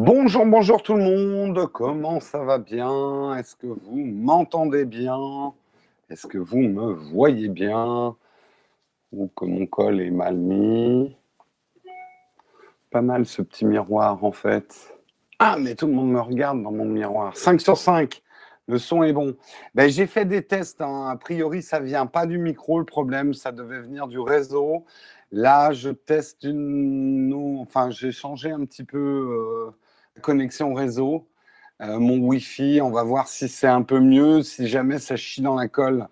Bonjour, bonjour tout le monde. Comment ça va bien? Est-ce que vous m'entendez bien? Est-ce que vous me voyez bien? Ou que mon col est mal mis? Pas mal ce petit miroir en fait. Ah, mais tout le monde me regarde dans mon miroir. 5 sur 5. Le son est bon. Ben, j'ai fait des tests. hein. A priori, ça vient pas du micro. Le problème, ça devait venir du réseau. Là, je teste une. Enfin, j'ai changé un petit peu euh, connexion réseau. Euh, mon Wi-Fi, on va voir si c'est un peu mieux. Si jamais ça chie dans la colle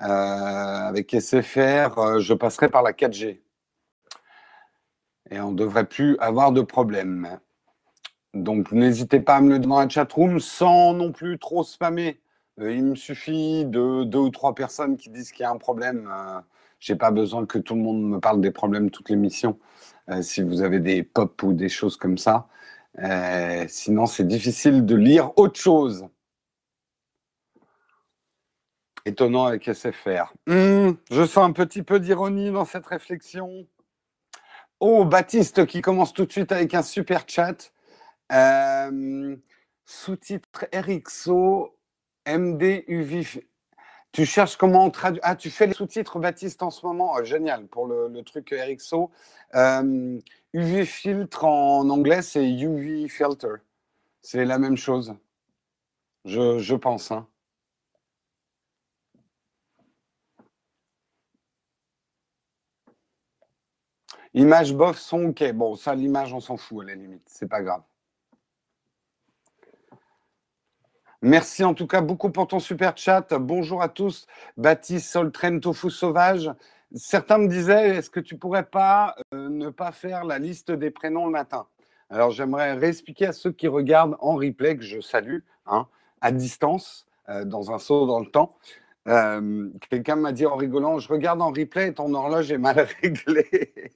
euh, avec SFR, euh, je passerai par la 4G. Et on ne devrait plus avoir de problème. Donc, n'hésitez pas à me le dire dans la chatroom sans non plus trop spammer. Il me suffit de deux ou trois personnes qui disent qu'il y a un problème. Euh, j'ai pas besoin que tout le monde me parle des problèmes toute l'émission. Euh, si vous avez des pop ou des choses comme ça. Euh, sinon, c'est difficile de lire autre chose. Étonnant avec SFR. Hmm, je sens un petit peu d'ironie dans cette réflexion. Oh, Baptiste qui commence tout de suite avec un super chat. Euh, Sous-titre RXO MDUV. Tu cherches comment on traduit. Ah, tu fais les sous-titres, Baptiste, en ce moment. Oh, génial pour le, truc RXO. Euh, UV filtre en anglais, c'est UV filter. C'est la même chose. Je, je pense. hein. Image bof, son ok. Bon, ça, l'image, on s'en fout à la limite. C'est pas grave. Merci en tout cas beaucoup pour ton super chat. Bonjour à tous. Baptiste Soltren Tofu Sauvage. Certains me disaient, est-ce que tu pourrais pas euh, ne pas faire la liste des prénoms le matin? Alors j'aimerais réexpliquer à ceux qui regardent en replay, que je salue, hein, à distance, euh, dans un saut dans le temps. Euh, Quelqu'un m'a dit en rigolant, je regarde en replay ton horloge est mal réglée.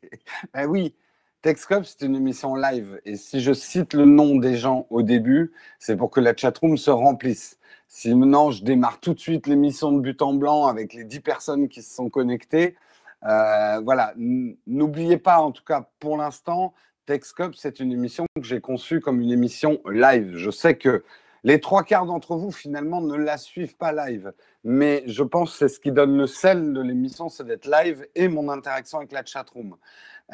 ben oui, Texcop, c'est une émission live. Et si je cite le nom des gens au début, c'est pour que la chatroom se remplisse. Si maintenant je démarre tout de suite l'émission de but en blanc avec les 10 personnes qui se sont connectées, euh, voilà, n'oubliez pas, en tout cas pour l'instant, Texcop, c'est une émission que j'ai conçue comme une émission live. Je sais que les trois quarts d'entre vous, finalement, ne la suivent pas live. Mais je pense que c'est ce qui donne le sel de l'émission, c'est d'être live et mon interaction avec la chatroom.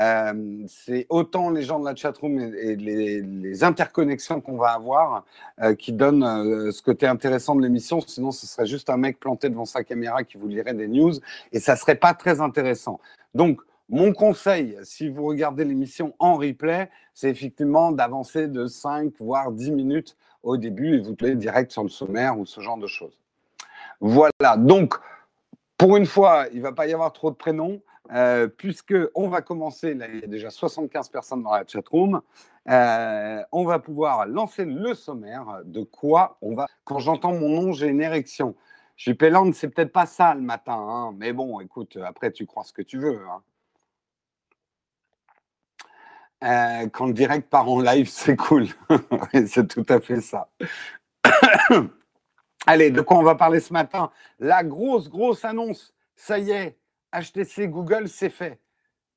Euh, c'est autant les gens de la chatroom et, et les, interconnexions qu'on va avoir euh, qui donnent euh, ce côté intéressant de l'émission. Sinon, ce serait juste un mec planté devant sa caméra qui vous lirait des news et ça serait pas très intéressant. Donc, mon conseil, si vous regardez l'émission en replay, c'est effectivement d'avancer de 5 voire 10 minutes au début et vous tombez direct sur le sommaire ou ce genre de choses. Voilà, donc pour une fois, il ne va pas y avoir trop de prénoms, euh, puisque on va commencer, là il y a déjà 75 personnes dans la chatroom, euh, on va pouvoir lancer le sommaire de quoi on va... Quand j'entends mon nom, j'ai une érection. Pélande, c'est peut-être pas ça le matin, hein, mais bon, écoute, après tu crois ce que tu veux. hein. Euh, quand le direct part en live, c'est cool. C'est tout à fait ça. Allez, de quoi on va parler ce matin? La grosse, grosse annonce. Ça y est, HTC Google, c'est fait.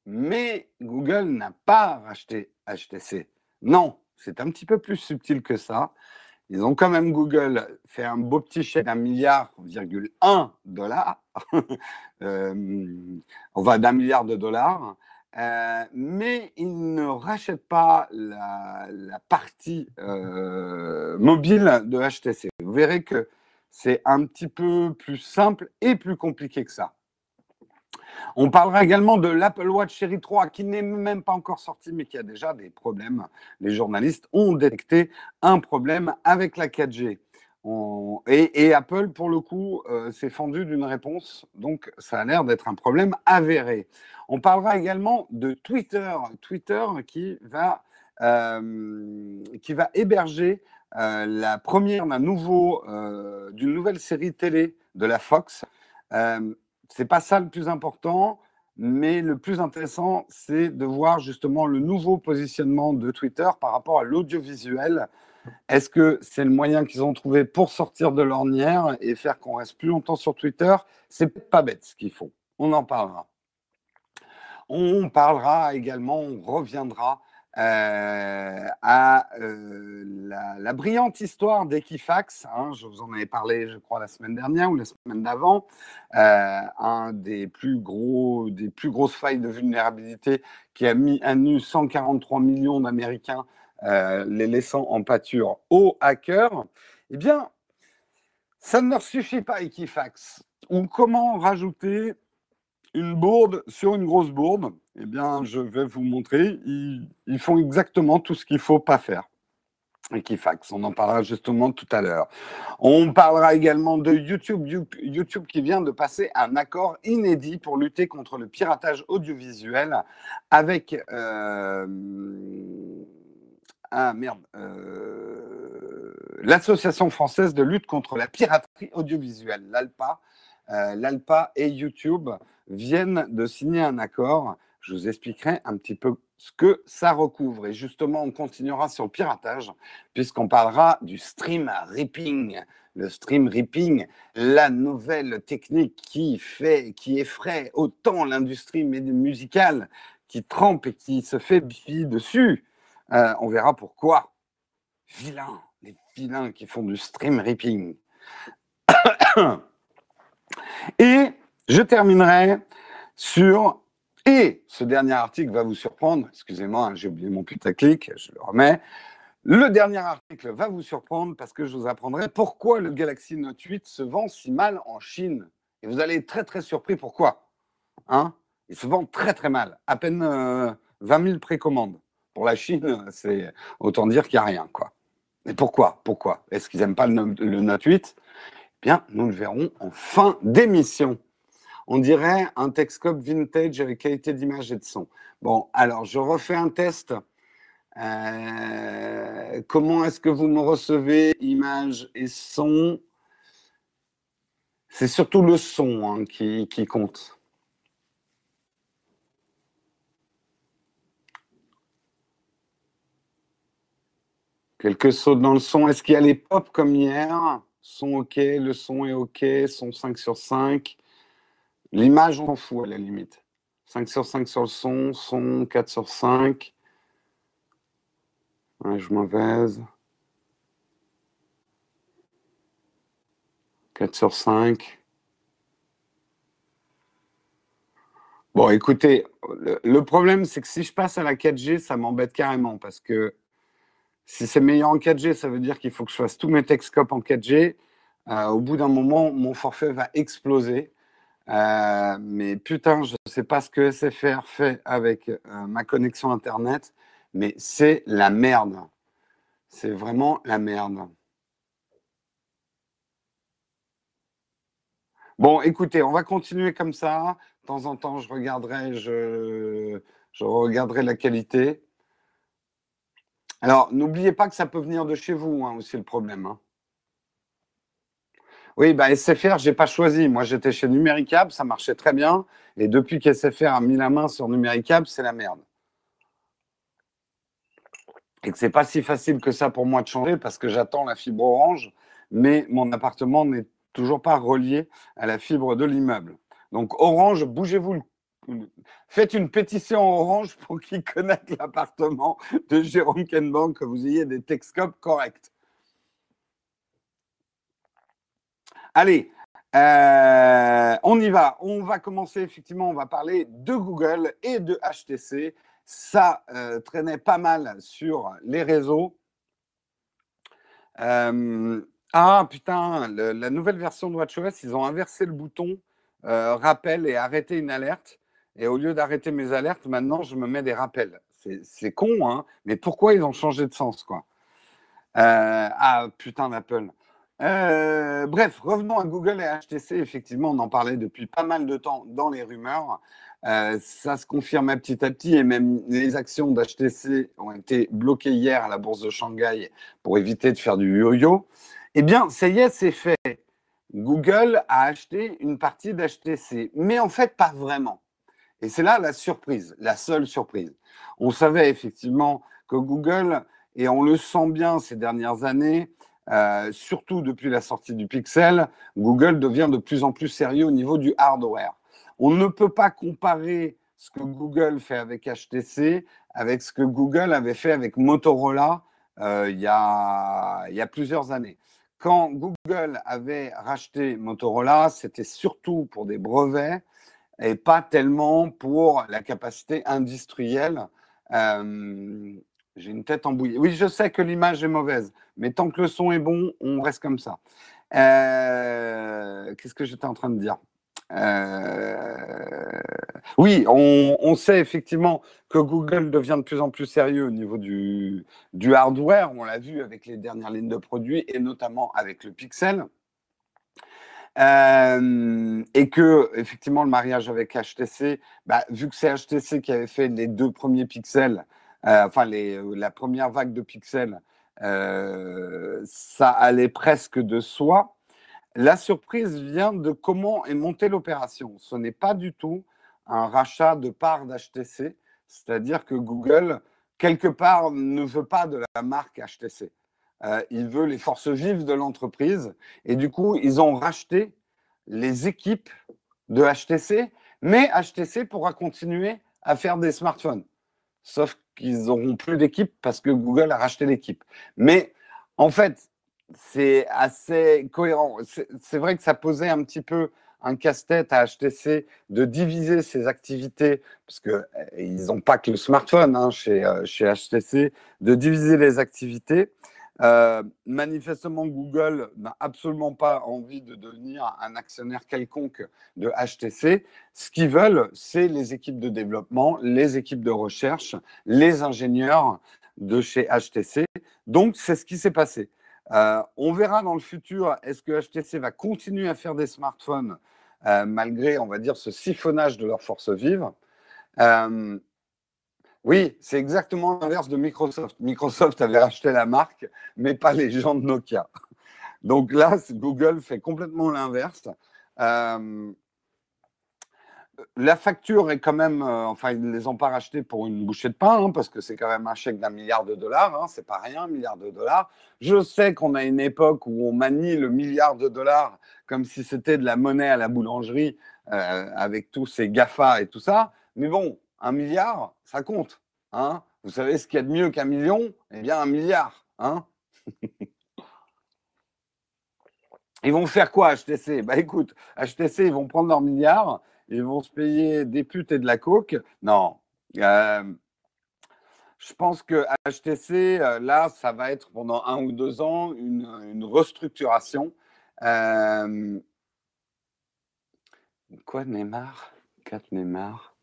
Mais Google n'a pas racheté HTC. Non, c'est un petit peu plus subtil que ça. Ils ont quand même Google fait un beau petit chèque d'un milliard, virgule un dollar. On va d'un milliard de dollars. Euh, mais ils ne rachètent pas la, la partie euh, mobile de HTC. Vous verrez que c'est un petit peu plus simple et plus compliqué que ça. On parlera également de l'Apple Watch Série 3 qui n'est même pas encore sorti mais qui a déjà des problèmes. Les journalistes ont détecté un problème avec la 4G. On- Et, Apple, pour le coup, euh, s'est fendu d'une réponse. Donc, ça a l'air d'être un problème avéré. On parlera également de Twitter. Twitter qui va, euh, qui va héberger la première d'un nouveau, euh, d'une nouvelle série télé de la Fox. Euh, c'est pas ça le plus important, mais le plus intéressant, c'est de voir justement le nouveau positionnement de Twitter par rapport à l'audiovisuel. Est-ce que c'est le moyen qu'ils ont trouvé pour sortir de l'ornière et faire qu'on reste plus longtemps sur Twitter? C'est pas bête ce qu'ils font. On en parlera. On parlera également, on reviendra euh, à euh, la, brillante histoire d'Equifax. Hein, je vous en avais parlé, je crois, la semaine dernière ou la semaine d'avant. Euh, un des plus gros, des plus grosses failles de vulnérabilité qui a mis à nu 143 millions d'Américains, les laissant en pâture aux hackers. Eh bien, ça ne leur suffit pas, Equifax. Ou comment rajouter une bourde sur une grosse bourde, eh bien, je vais vous montrer. Ils, font exactement tout ce qu'il ne faut pas faire. Equifax, on en parlera justement tout à l'heure. On parlera également de YouTube, YouTube qui vient de passer un accord inédit pour lutter contre le piratage audiovisuel avec euh, ah merde, euh, l'association française de lutte contre la piraterie audiovisuelle, l'ALPA, euh, l'ALPA et YouTube viennent de signer un accord. Je vous expliquerai un petit peu ce que ça recouvre. Et justement, on continuera sur le piratage, puisqu'on parlera du stream ripping. Le stream ripping, la nouvelle technique qui fait, qui effraie autant l'industrie musicale, qui trempe et qui se fait bifi dessus. Euh, on verra pourquoi. Vilains, les vilains qui font du stream ripping. Et je terminerai sur, et ce dernier article va vous surprendre, excusez-moi, hein, j'ai oublié mon putaclic, je le remets. Le dernier article va vous surprendre parce que je vous apprendrai pourquoi le Galaxy Note 8 se vend si mal en Chine. Et vous allez être très très surpris pourquoi? Hein? Il se vend très très mal, à peine 20 euh, 000 précommandes. Pour la Chine, c'est autant dire qu'il n'y a rien. Quoi. Et pourquoi? Pourquoi? Est-ce qu'ils n'aiment pas le, le Note 8 Bien, nous le verrons en fin d'émission. On dirait un Texcope vintage avec qualité d'image et de son. Bon, alors je refais un test. Euh, comment est-ce que vous me recevez, image et son? C'est surtout le son hein, qui, qui compte. Quelques sauts dans le son. Est-ce qu'il y a les pop comme hier? Son OK, le son est OK, son 5 sur 5. L'image, on s'en fout à la limite. 5 sur 5 sur le son, son 4 sur 5. Image mauvaise. 4 sur 5. Bon, écoutez, le, problème, c'est que si je passe à la 4G, ça m'embête carrément parce que si c'est meilleur en 4G, ça veut dire qu'il faut que je fasse tous mes Texcopes en 4G. Euh, au bout d'un moment, mon forfait va exploser. Euh, mais putain, je ne sais pas ce que SFR fait avec euh, ma connexion Internet, mais c'est la merde. C'est vraiment la merde. Bon, écoutez, on va continuer comme ça. De temps en temps, je regarderai, je, regarderai la qualité. Alors, n'oubliez pas que ça peut venir de chez vous hein, aussi le problème. Hein. Oui, bah, SFR, j'ai pas choisi. Moi, j'étais chez Numéricable, ça marchait très bien. Et depuis qu'SFR a mis la main sur Numéricable, c'est la merde. Et que c'est pas si facile que ça pour moi de changer parce que j'attends la fibre orange, mais mon appartement n'est toujours pas relié à la fibre de l'immeuble. Donc Orange, bougez-vous. Faites une pétition Orange pour qu'ils connectent l'appartement de Jérôme Kenbank, que vous ayez des Texcopes corrects. Allez, euh, on y va. On va commencer effectivement, on va parler de Google et de HTC. Ça euh, traînait pas mal sur les réseaux. Euh, ah putain, la nouvelle version de WatchOS, ils ont inversé le bouton rappel et arrêter une alerte. Et au lieu d'arrêter mes alertes, maintenant je me mets des rappels. C'est con, hein, mais pourquoi ils ont changé de sens, quoi? Ah putain d'Apple. Euh, bref, revenons à Google et HTC. Effectivement, on en parlait depuis pas mal de temps dans les rumeurs. Euh, ça se confirme petit à petit et même les actions d'HTC ont été bloquées hier à la bourse de Shanghai pour éviter de faire du yo-yo. Eh bien, ça y est, c'est fait. Google a acheté une partie d'HTC, mais en fait, pas vraiment. Et c'est là la surprise, la seule surprise. On savait effectivement que Google, et on le sent bien ces dernières années, euh, surtout depuis la sortie du Pixel, Google devient de plus en plus sérieux au niveau du hardware. On ne peut pas comparer ce que Google fait avec HTC avec ce que Google avait fait avec Motorola euh, il, y a, plusieurs années. Quand Google avait racheté Motorola, c'était surtout pour des brevets et pas tellement pour la capacité industrielle. Euh, j'ai une tête embouillée. Oui, je sais que l'image est mauvaise, mais tant que le son est bon, on reste comme ça. Euh, qu'est-ce que j'étais en train de dire? Euh, Oui, on, sait effectivement que Google devient de plus en plus sérieux au niveau du, du hardware. On l'a vu avec les dernières lignes de produits et notamment avec le Pixel. Euh, et que effectivement le mariage avec HTC, bah, vu que c'est HTC qui avait fait les deux premiers pixels, enfin les, la première vague de pixels, euh, ça allait presque de soi. La surprise vient de comment est montée l'opération. Ce n'est pas du tout un rachat de parts d'HTC, c'est-à-dire que Google, quelque part, ne veut pas de la marque HTC. Euh, il veut les forces vives de l'entreprise. Et du coup, ils ont racheté les équipes de HTC, mais HTC pourra continuer à faire des smartphones. Sauf qu'ils n'auront plus d'équipe parce que Google a racheté l'équipe. Mais en fait, c'est assez cohérent. C'est vrai que ça posait un petit peu un casse-tête à HTC de diviser ses activités, parce qu'ils n'ont pas que le smartphone hein, chez, euh, chez HTC, de diviser les activités. Euh, manifestement, Google n'a absolument pas envie de devenir un actionnaire quelconque de HTC. Ce qu'ils veulent, c'est les équipes de développement, les équipes de recherche, les ingénieurs de chez HTC. Donc, c'est ce qui s'est passé. Euh, on verra dans le futur, est-ce que HTC va continuer à faire des smartphones euh, malgré, on va dire, ce siphonnage de leurs forces vives oui, c'est exactement l'inverse de Microsoft. Microsoft avait racheté la marque, mais pas les gens de Nokia. Donc là, Google fait complètement l'inverse. Euh, la facture est quand même, euh, enfin, ils ne les ont pas rachetés pour une bouchée de pain, hein, parce que c'est quand même un chèque d'un milliard de dollars, hein, c'est pas rien, un milliard de dollars. Je sais qu'on a une époque où on manie le milliard de dollars comme si c'était de la monnaie à la boulangerie, euh, avec tous ces GAFA et tout ça, mais bon, un milliard, ça compte. Hein Vous savez ce qu'il y a de mieux qu'un million? Eh bien, un milliard. Hein ils vont faire quoi, HTC Bah écoute, HTC, ils vont prendre leur milliard, ils vont se payer des putes et de la coke. Non. Euh, je pense que HTC, euh, là, ça va être pendant un ou deux ans une, restructuration. Euh, quoi, Neymar? 4 Neymar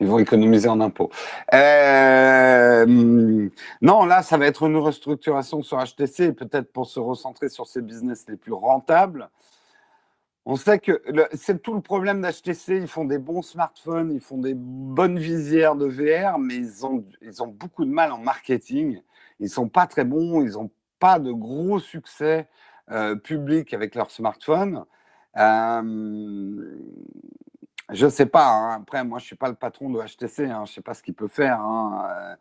Ils vont économiser en impôts. Euh, non, là, ça va être une restructuration sur HTC, peut-être pour se recentrer sur ses business les plus rentables. On sait que c'est tout le problème d'HTC. Ils font des bons smartphones, ils font des bonnes visières de VR, mais ils ont, beaucoup de mal en marketing. Ils ne sont pas très bons, ils n'ont pas de gros succès euh, public avec leurs smartphones. Euh, je ne sais pas. Hein. Après, moi, je ne suis pas le patron de HTC. Hein. Je ne sais pas ce qu'il peut faire. Hein.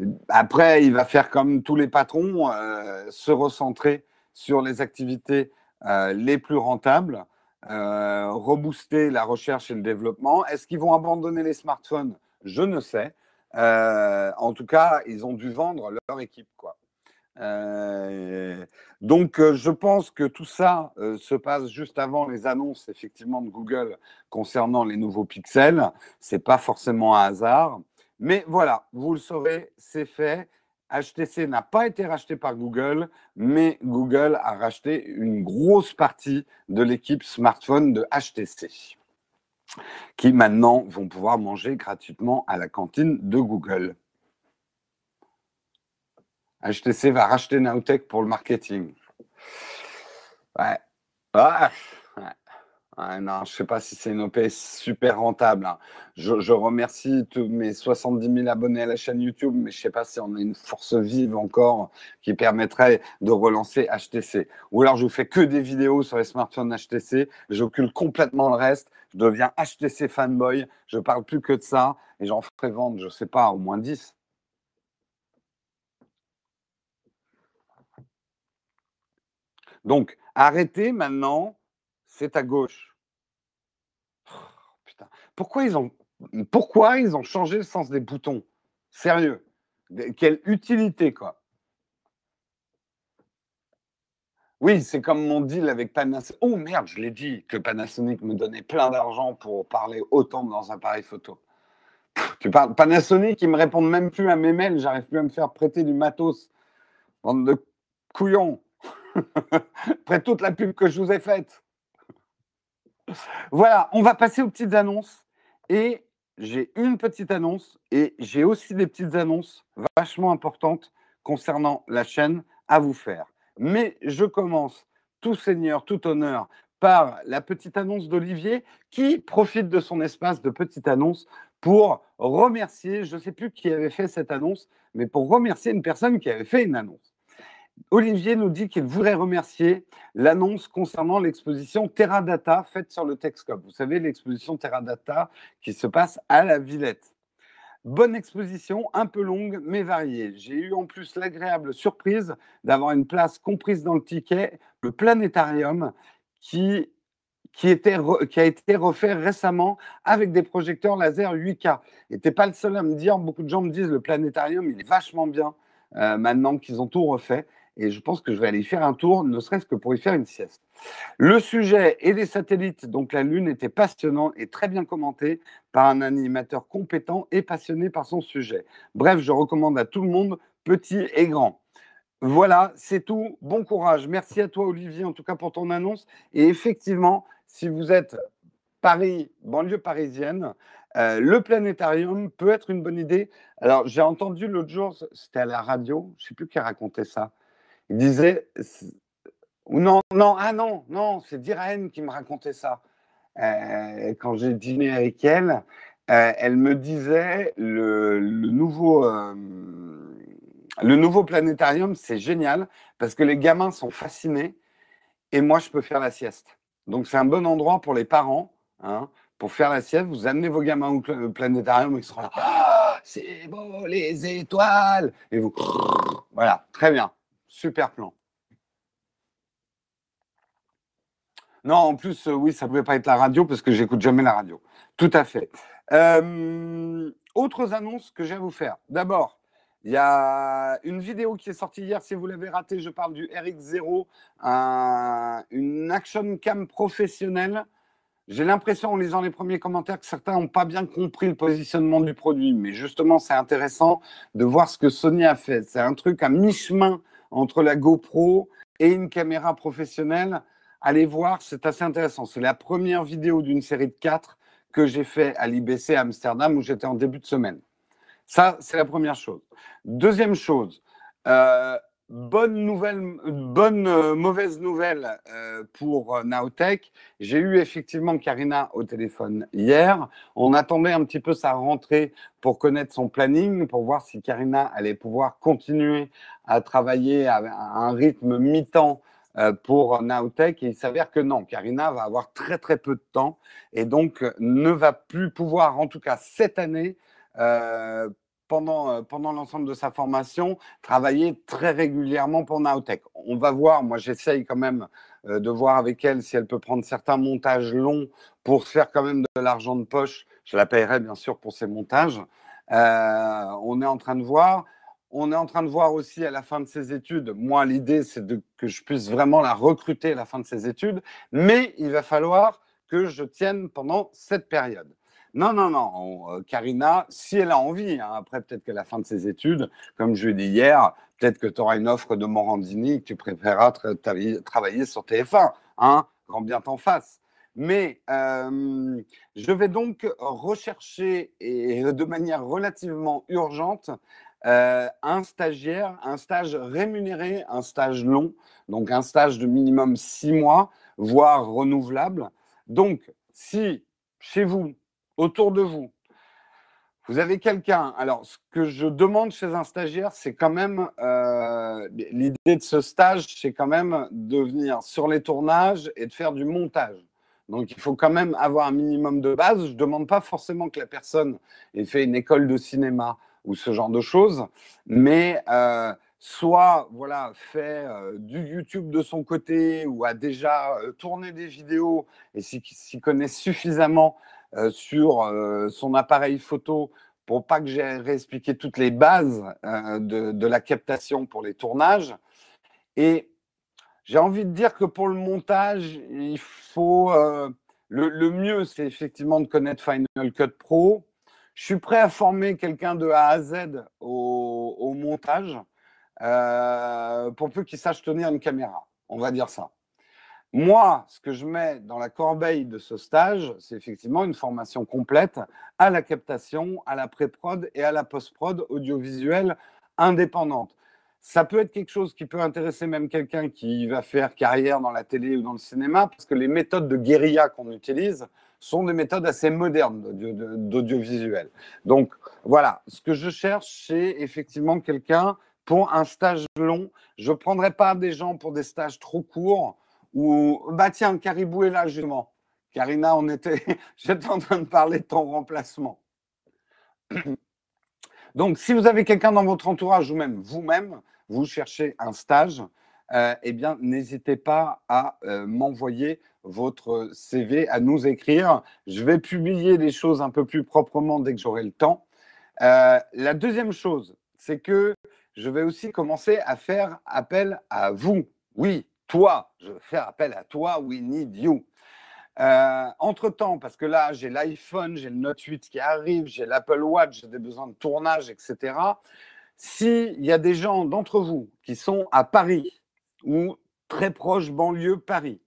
Euh, après, il va faire comme tous les patrons, euh, se recentrer sur les activités euh, les plus rentables, rebooster la recherche et le développement. Est-ce qu'ils vont abandonner les smartphones? Je ne sais. en tout cas, ils ont dû vendre leur équipe. Quoi. Euh, donc, euh, je pense que tout ça euh, se passe juste avant les annonces effectivement de Google concernant les nouveaux pixels. C'est pas forcément un hasard, mais voilà, vous le saurez, c'est fait. HTC n'a pas été racheté par Google, mais Google a racheté une grosse partie de l'équipe smartphone de HTC, qui maintenant vont pouvoir manger gratuitement à la cantine de Google. HTC va racheter Nowtech pour le marketing. Ouais. Ah, non, je ne sais pas si c'est une OP super rentable. Hein. Je, remercie tous mes 70 000 abonnés à la chaîne YouTube, mais je ne sais pas si on a une force vive encore qui permettrait de relancer HTC. Ou alors je vous fais que des vidéos sur les smartphones HTC, j'occupe complètement le reste, je deviens HTC fanboy, je parle plus que de ça, et j'en ferai vendre, je ne sais pas, au moins 10. Donc, arrêtez maintenant, c'est à gauche. Putain. Pourquoi ils ont. pourquoi ils ont changé le sens des boutons? Sérieux. Quelle utilité, quoi. Oui, c'est comme mon deal avec Panasonic. Oh merde, je l'ai dit, que Panasonic me donnait plein d'argent pour parler autant dans un appareil photo. tu parles Panasonic, ils me répondent même plus à mes mails, j'arrive plus à me faire prêter du matos. Bande de couillons. Après toute la pub que je vous ai faite. Voilà, on va passer aux petites annonces. Et j'ai une petite annonce et j'ai aussi des petites annonces vachement importantes concernant la chaîne à vous faire. Mais je commence, tout seigneur, tout honneur, par la petite annonce d'Olivier qui profite de son espace de petite annonce pour remercier, je ne sais plus qui avait fait cette annonce, mais pour remercier une personne qui avait fait une annonce. Olivier nous dit qu'il voudrait remercier l'annonce concernant l'exposition Terra Data faite sur le Texcope. Vous savez, l'exposition Terra Data qui se passe à la Villette. Bonne exposition, un peu longue mais variée. J'ai eu en plus l'agréable surprise d'avoir une place comprise dans le ticket, le planétarium, qui, qui, était a été refait récemment avec des projecteurs laser 8K. Et n'es pas le seul à me dire, beaucoup de gens me disent le planétarium, il est vachement bien euh, maintenant qu'ils ont tout refait et je pense que je vais aller faire un tour, ne serait-ce que pour y faire une sieste. Le sujet et les satellites, donc la Lune, était passionnant et très bien commenté par un animateur compétent et passionné par son sujet. Bref, je recommande à tout le monde, petit et grand. Voilà, c'est tout. Bon courage. Merci à toi, Olivier, en tout cas pour ton annonce. Et effectivement, si vous êtes Paris, banlieue parisienne, euh, le planétarium peut être une bonne idée. Alors, j'ai entendu l'autre jour, c'était à la radio, je ne sais plus qui racontait ça. Disait, non, non, ah non, non, c'est Diraen qui me racontait ça. Euh, quand j'ai dîné avec elle, euh, elle me disait le, nouveau, euh, le nouveau planétarium, c'est génial parce que les gamins sont fascinés et moi, je peux faire la sieste. Donc, c'est un bon endroit pour les parents hein, pour faire la sieste. Vous amenez vos gamins au planétarium, ils seront là. Ah, c'est beau, les étoiles Et vous. Voilà, très bien. Super plan. Non, en plus, euh, oui, ça ne pouvait pas être la radio parce que j'écoute jamais la radio. Tout à fait. Euh, autres annonces que j'ai à vous faire. D'abord, il y a une vidéo qui est sortie hier. Si vous l'avez raté, je parle du RX0, une action cam professionnelle j'ai l'impression en lisant les premiers commentaires que certains n'ont pas bien compris le positionnement du produit, mais justement, c'est intéressant de voir ce que Sony a fait. C'est un truc à mi-chemin entre la GoPro et une caméra professionnelle. Allez voir, c'est assez intéressant. C'est la première vidéo d'une série de quatre que j'ai fait à l'IBC à Amsterdam où j'étais en début de semaine. Ça, c'est la première chose. Deuxième chose, euh, bonne nouvelle, bonne euh, mauvaise nouvelle euh, pour euh, Naotech. J'ai eu effectivement Karina au téléphone hier. On attendait un petit peu sa rentrée pour connaître son planning, pour voir si Karina allait pouvoir continuer à travailler à un rythme mi-temps pour Naotech. Et il s'avère que non, Karina va avoir très très peu de temps et donc ne va plus pouvoir, en tout cas cette année, euh, pendant l'ensemble de sa formation, travailler très régulièrement pour Naotech. On va voir, moi j'essaye quand même euh, de voir avec elle si elle peut prendre certains montages longs pour faire quand même de l'argent de poche. Je la paierai bien sûr pour ces montages. Euh, on est en train de voir. On est en train de voir aussi à la fin de ses études. Moi, l'idée, c'est que je puisse vraiment la recruter à la fin de ses études. Mais il va falloir que je tienne pendant cette période. Non, non, non. Euh, Karina, si elle a envie, hein, après peut-être qu'à la fin de ses études, comme je l'ai dit hier, peut-être que tu auras une offre de Morandini que tu préféreras travailler sur TF1, hein, grand bien t'en fasse. Mais euh, je vais donc rechercher, et de manière relativement urgente, euh, un stagiaire, un stage rémunéré, un stage long, donc un stage de minimum six mois, voire renouvelable. Donc, si chez vous, autour de vous, vous avez quelqu'un. Alors, ce que je demande chez un stagiaire, c'est quand même euh, l'idée de ce stage, c'est quand même de venir sur les tournages et de faire du montage. Donc, il faut quand même avoir un minimum de base. Je ne demande pas forcément que la personne ait fait une école de cinéma ou ce genre de choses, mais euh, soit voilà fait euh, du YouTube de son côté ou a déjà tourné des vidéos et s'y connaît suffisamment sur son appareil photo pour pas que j'ai réexpliqué toutes les bases de, de, la captation pour les tournages. Et j'ai envie de dire que pour le montage, il faut le, mieux, c'est effectivement de connaître Final Cut Pro. Je suis prêt à former quelqu'un de A à Z au, montage euh, pour peu qu'il sache tenir une caméra. On va dire ça. Moi, ce que je mets dans la corbeille de ce stage, c'est effectivement une formation complète à la captation, à la pré-prod et à la post-prod audiovisuelle indépendante ça peut être quelque chose qui peut intéresser même quelqu'un qui va faire carrière dans la télé ou dans le cinéma, parce que les méthodes de guérilla qu'on utilise sont des méthodes assez modernes d'audiovisuel. Donc voilà, ce que je cherche, c'est effectivement quelqu'un pour un stage long. Je ne prendrai pas des gens pour des stages trop courts ou, bah tiens, Caribou est là justement. Karina, on était, j'étais en train de parler de ton remplacement. Donc, si vous avez quelqu'un dans votre entourage ou même vous-même, vous cherchez un stage, euh, eh bien, n'hésitez pas à euh, m'envoyer votre CV, à nous écrire. Je vais publier les choses un peu plus proprement dès que j'aurai le temps. Euh, la deuxième chose, c'est que je vais aussi commencer à faire appel à vous. Oui, toi, je faire appel à toi. We need you. Euh, entre-temps, parce que là, j'ai l'iPhone, j'ai le Note 8 qui arrive, j'ai l'Apple Watch, j'ai des besoins de tournage, etc. S'il y a des gens d'entre vous qui sont à Paris ou très proche banlieue Paris,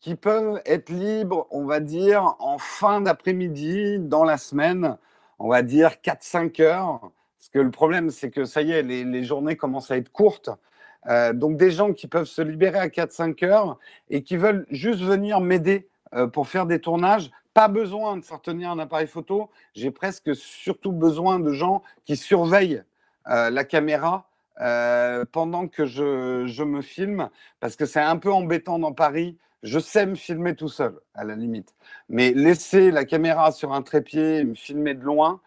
qui peuvent être libres, on va dire, en fin d'après-midi, dans la semaine, on va dire 4-5 heures, parce que le problème, c'est que ça y est, les, journées commencent à être courtes. Euh, donc des gens qui peuvent se libérer à 4-5 heures et qui veulent juste venir m'aider euh, pour faire des tournages. Pas besoin de faire tenir un appareil photo. J'ai presque surtout besoin de gens qui surveillent euh, la caméra pendant que je, je, me filme, parce que c'est un peu embêtant dans Paris. Je sais me filmer tout seul, à la limite. Mais laisser la caméra sur un trépied, me filmer de loin,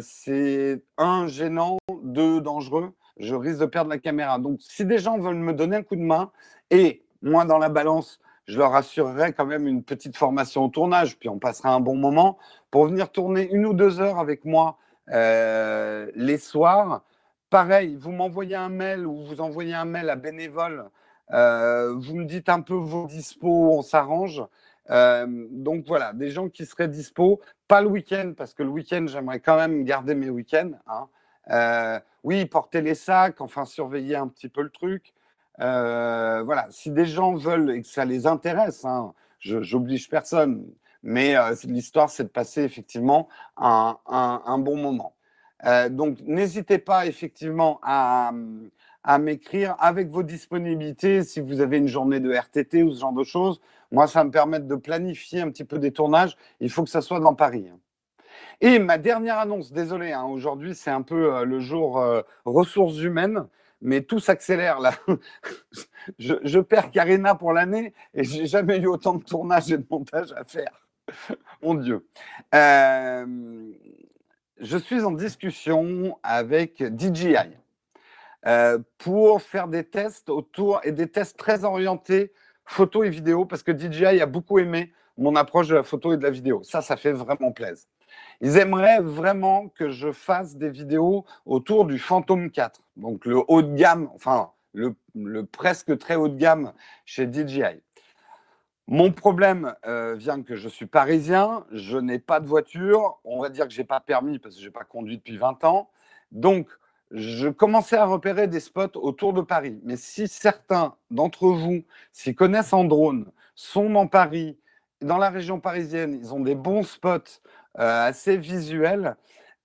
c'est un, gênant, deux, dangereux. Je risque de perdre la caméra. Donc, si des gens veulent me donner un coup de main, et moi, dans la balance, je leur assurerai quand même une petite formation au tournage, puis on passera un bon moment pour venir tourner une ou deux heures avec moi euh, les soirs. Pareil, vous m'envoyez un mail ou vous envoyez un mail à bénévole, euh, vous me dites un peu vos dispos, on s'arrange. Euh, donc voilà, des gens qui seraient dispo, pas le week-end, parce que le week-end, j'aimerais quand même garder mes week-ends. Hein. Oui, porter les sacs, enfin surveiller un petit peu le truc. Euh, voilà, si des gens veulent et que ça les intéresse, hein, j'oblige personne, mais euh, l'histoire, c'est de passer effectivement un, bon moment. Euh, donc, n'hésitez pas effectivement à, m'écrire avec vos disponibilités si vous avez une journée de RTT ou ce genre de choses. Moi, ça me permet de planifier un petit peu des tournages. Il faut que ça soit dans Paris. Hein. Et ma dernière annonce, désolé, hein, aujourd'hui c'est un peu le jour ressources humaines mais tout s'accélère là. je, perds Karina pour l'année et j'ai jamais eu autant de tournage et de montage à faire. Mon Dieu. Euh, je suis en discussion avec DJI euh, pour faire des tests autour et des tests très orientés photo et vidéo parce que DJI a beaucoup aimé mon approche de la photo et de la vidéo. Ça, ça fait vraiment plaisir. Ils aimeraient vraiment que je fasse des vidéos autour du Phantom 4, donc le haut de gamme, enfin le, presque très haut de gamme chez DJI. Mon problème euh, vient que je suis parisien, je n'ai pas de voiture, on va dire que je n'ai pas permis parce que je n'ai pas conduit depuis 20 ans. Donc, je commençais à repérer des spots autour de Paris. Mais si certains d'entre vous s'y connaissent en drone, sont dans Paris, dans la région parisienne, ils ont des bons spots assez visuels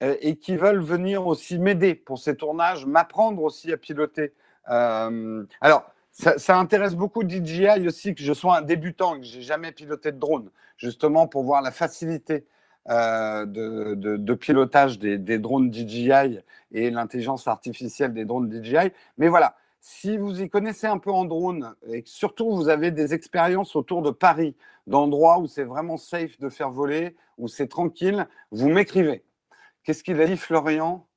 euh, et qui veulent venir aussi m'aider pour ces tournages, m'apprendre aussi à piloter. Euh, alors, ça, intéresse beaucoup DJI aussi que je sois un débutant, que j'ai jamais piloté de drone, justement pour voir la facilité de, pilotage des, drones DJI et l'intelligence artificielle des drones DJI. Mais voilà, si vous y connaissez un peu en drone et que surtout vous avez des expériences autour de Paris, d'endroits où c'est vraiment safe de faire voler, où c'est tranquille, vous m'écrivez. Qu'est-ce qu'il a dit, Florian?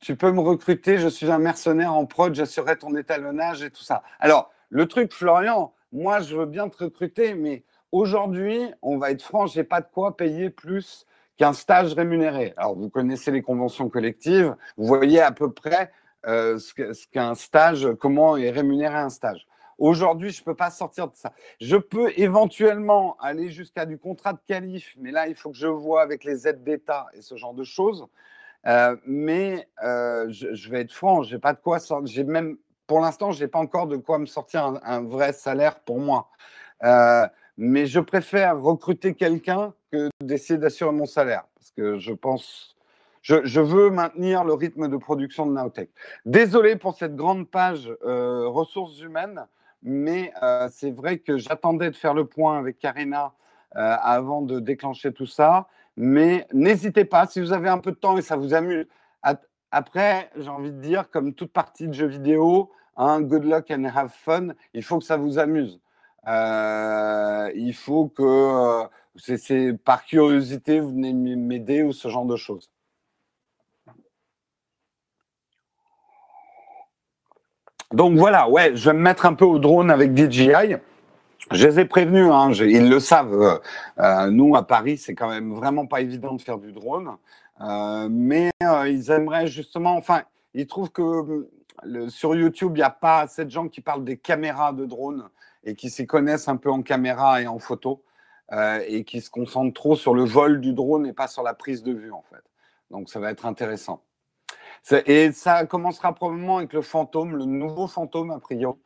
Tu peux me recruter, je suis un mercenaire en prod, j'assurerai ton étalonnage et tout ça. Alors, le truc, Florian, moi, je veux bien te recruter, mais Aujourd'hui, on va être franc, j'ai pas de quoi payer plus qu'un stage rémunéré. Alors, vous connaissez les conventions collectives, vous voyez à peu près euh, ce qu'un stage, comment est rémunéré un stage. Aujourd'hui, je ne peux pas sortir de ça. Je peux éventuellement aller jusqu'à du contrat de qualif, mais là, il faut que je vois avec les aides d'État et ce genre de choses. Euh, mais euh, je, vais être franc, j'ai pas de quoi sortir. Même pour l'instant, je n'ai pas encore de quoi me sortir un, vrai salaire pour moi. Euh, mais je préfère recruter quelqu'un que d'essayer d'assurer mon salaire, parce que je pense, je, veux maintenir le rythme de production de Naotech. Désolé pour cette grande page ressources humaines mais euh, c'est vrai que j'attendais de faire le point avec Karina euh, avant de déclencher tout ça. Mais n'hésitez pas, si vous avez un peu de temps et ça vous amuse. Après, j'ai envie de dire, comme toute partie de jeu vidéo, hein, good luck and have fun, il faut que ça vous amuse. Euh, il faut que, c'est par curiosité, vous venez m'aider ou ce genre de choses. Donc voilà, ouais, je vais me mettre un peu au drone avec DJI. Je les ai prévenus, hein, ils le savent. Euh, euh, nous, à Paris, c'est quand même vraiment pas évident de faire du drone. Euh, mais ils aimeraient justement, enfin, ils trouvent que sur YouTube, il n'y a pas assez de gens qui parlent des caméras de drone et qui s'y connaissent un peu en caméra et en photo et qui se concentrent trop sur le vol du drone et pas sur la prise de vue, en fait. Donc, ça va être intéressant. Et ça commencera probablement avec le fantôme, le nouveau fantôme, a priori.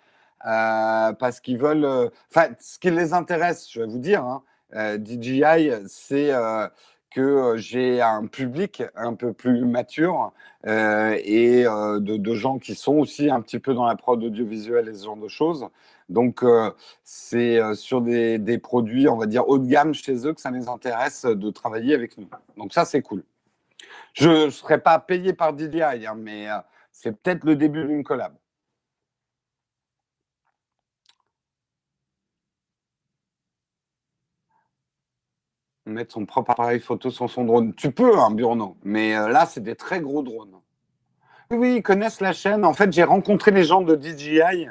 Euh, parce qu'ils veulent. Euh, enfin, ce qui les intéresse, je vais vous dire, hein, euh, DJI, c'est que j'ai un public un peu plus mature et de, gens qui sont aussi un petit peu dans la prod audiovisuelle et ce genre de choses. Donc, c'est sur des, des, produits, on va dire, haut de gamme chez eux que ça les intéresse de travailler avec nous. Donc, ça, c'est cool. Je ne serai pas payé par DJI, hein, mais euh, c'est peut-être le début d'une collab. Mettre son propre appareil photo sur son drone. Tu peux, hein, Burno, mais euh, là, c'est des très gros drones. Oui, ils connaissent la chaîne. En fait, j'ai rencontré les gens de DJI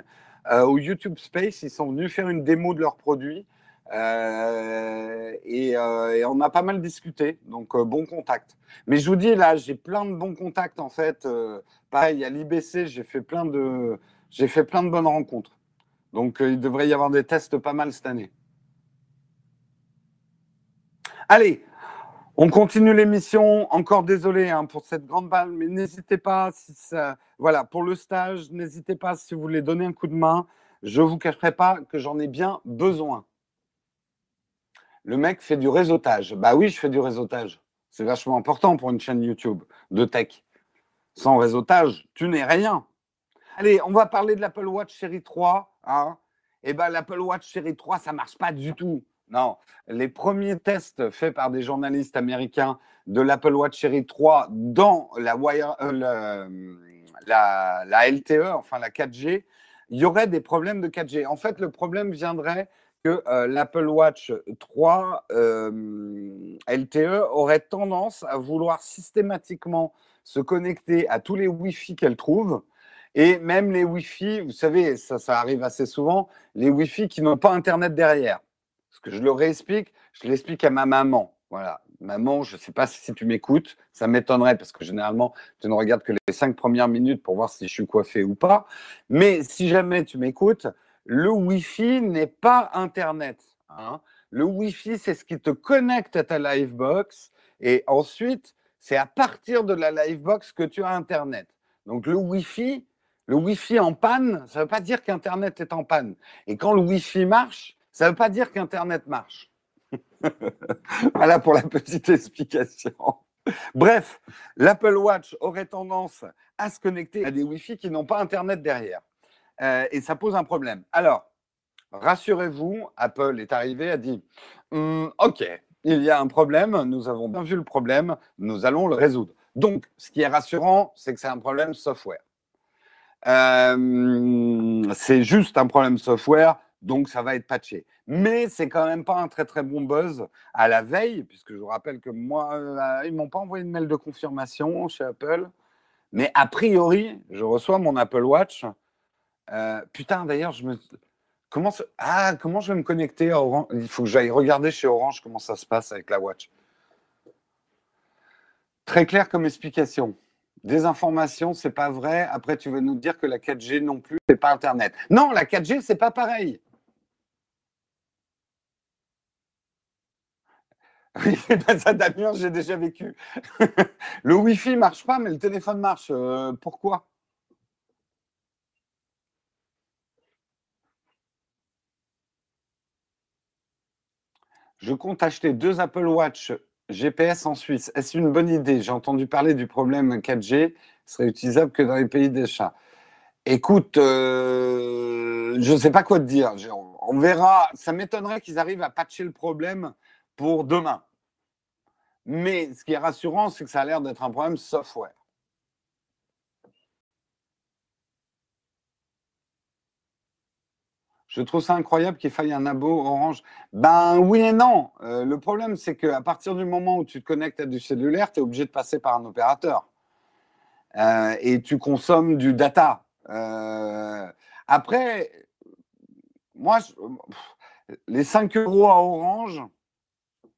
euh, au YouTube Space. Ils sont venus faire une démo de leurs produits. Euh, euh, et, on a pas mal discuté, donc euh, bon contact. Mais je vous dis, là, j'ai plein de bons contacts en fait. pareil, à l'IBC, j'ai fait plein de, fait plein de bonnes rencontres. Donc il devrait y avoir des tests pas mal cette année. Allez, on continue l'émission. Encore désolé hein, pour cette grande balle, mais n'hésitez pas, si ça, voilà, pour le stage, n'hésitez pas si vous voulez donner un coup de main. Je vous cacherai pas que j'en ai bien besoin. Le mec fait du réseautage. Bah oui, je fais du réseautage. C'est vachement important pour une chaîne YouTube de tech. Sans réseautage, tu n'es rien. Allez, on va parler de l'Apple Watch Série 3. Hein. Eh ben, l'Apple Watch Série 3, ça marche pas du tout. Non, les premiers tests faits par des journalistes américains de l'Apple Watch Série 3 dans la, wire, euh, la LTE, enfin la 4G, il y aurait des problèmes de 4G. En fait, le problème viendrait que euh, l'Apple Watch 3 euh, LTE aurait tendance à vouloir systématiquement se connecter à tous les Wi-Fi qu'elle trouve. Et même les Wi-Fi, vous savez, ça, ça arrive assez souvent, les Wi-Fi qui n'ont pas Internet derrière. Ce que je le réexplique, je l'explique à ma maman. Voilà, maman, je ne sais pas si tu m'écoutes, ça m'étonnerait parce que généralement, tu ne regardes que les cinq premières minutes pour voir si je suis coiffé ou pas. Mais si jamais tu m'écoutes, le Wi-Fi n'est pas Internet. Hein. Le Wi-Fi, c'est ce qui te connecte à ta Livebox. Et ensuite, c'est à partir de la Livebox que tu as Internet. Donc le Wi-Fi, le Wi-Fi en panne, ça ne veut pas dire qu'Internet est en panne. Et quand le Wi-Fi marche, ça ne veut pas dire qu'Internet marche. voilà pour la petite explication. Bref, l'Apple Watch aurait tendance à se connecter à des Wi-Fi qui n'ont pas Internet derrière. Euh, et ça pose un problème. Alors, rassurez-vous, Apple est arrivé, a dit hum, OK, il y a un problème, nous avons bien vu le problème, nous allons le résoudre. Donc, ce qui est rassurant, c'est que c'est un problème software. Euh, c'est juste un problème software, donc ça va être patché. Mais c'est quand même pas un très très bon buzz à la veille, puisque je vous rappelle que moi, euh, ils m'ont pas envoyé de mail de confirmation chez Apple. Mais a priori, je reçois mon Apple Watch euh, putain, d'ailleurs, je me... Comment, ah, comment je vais me connecter à Orange Il faut que j'aille regarder chez Orange comment ça se passe avec la watch. Très clair comme explication. Des informations, c'est pas vrai. Après, tu veux nous dire que la 4G non plus, c'est pas Internet. Non, la 4G, c'est pas pareil. Oui, ben ça, Damien, j'ai déjà vécu. le Wi-Fi marche pas, mais le téléphone marche. Euh, pourquoi? Je compte acheter deux Apple Watch GPS en Suisse. Est-ce une bonne idée? J'ai entendu parler du problème 4G, serait utilisable que dans les pays des chats. Écoute, euh, je ne sais pas quoi te dire. On verra. Ça m'étonnerait qu'ils arrivent à patcher le problème pour demain. Mais ce qui est rassurant, c'est que ça a l'air d'être un problème software. Je trouve ça incroyable qu'il faille un abo Orange. Ben oui et non. Euh, le problème, c'est qu'à partir du moment où tu te connectes à du cellulaire, tu es obligé de passer par un opérateur. Euh, et tu consommes du data. Euh, après, moi, les 5 euros à Orange, vous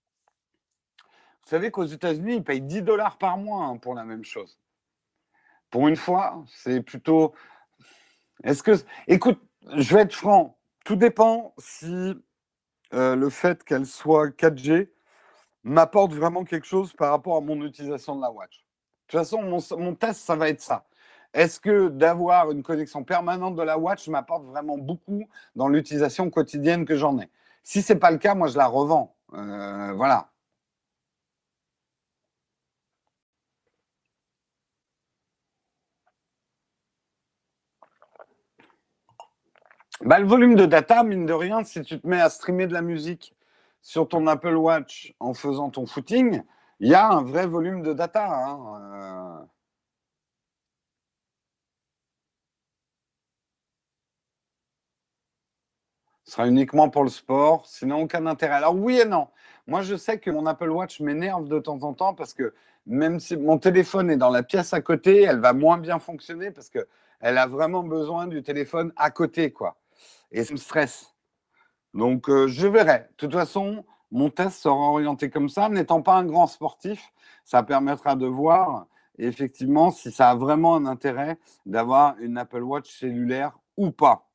savez qu'aux États-Unis, ils payent 10 dollars par mois hein, pour la même chose. Pour une fois, c'est plutôt. Est-ce que. Écoute, je vais être franc. Tout dépend si le fait qu'elle soit 4G m'apporte vraiment quelque chose par rapport à mon utilisation de la watch. De toute façon, mon, test, ça va être ça. Est-ce que d'avoir une connexion permanente de la watch m'apporte vraiment beaucoup dans l'utilisation quotidienne que j'en ai? Si ce n'est pas le cas, moi, je la revends. Voilà. Bah, le volume de data, mine de rien, si tu te mets à streamer de la musique sur ton Apple Watch en faisant ton footing, il y a un vrai volume de data. Hein, euh. Ce sera uniquement pour le sport, sinon aucun intérêt. Alors oui et non. Moi, je sais que mon Apple Watch m'énerve de temps en temps parce que même si mon téléphone est dans la pièce à côté, elle va moins bien fonctionner parce qu'elle a vraiment besoin du téléphone à côté, quoi et ça me stresse. Donc, euh, je verrai. De toute façon, mon test sera orienté comme ça. N'étant pas un grand sportif, ça permettra de voir effectivement si ça a vraiment un intérêt d'avoir une Apple Watch cellulaire ou pas.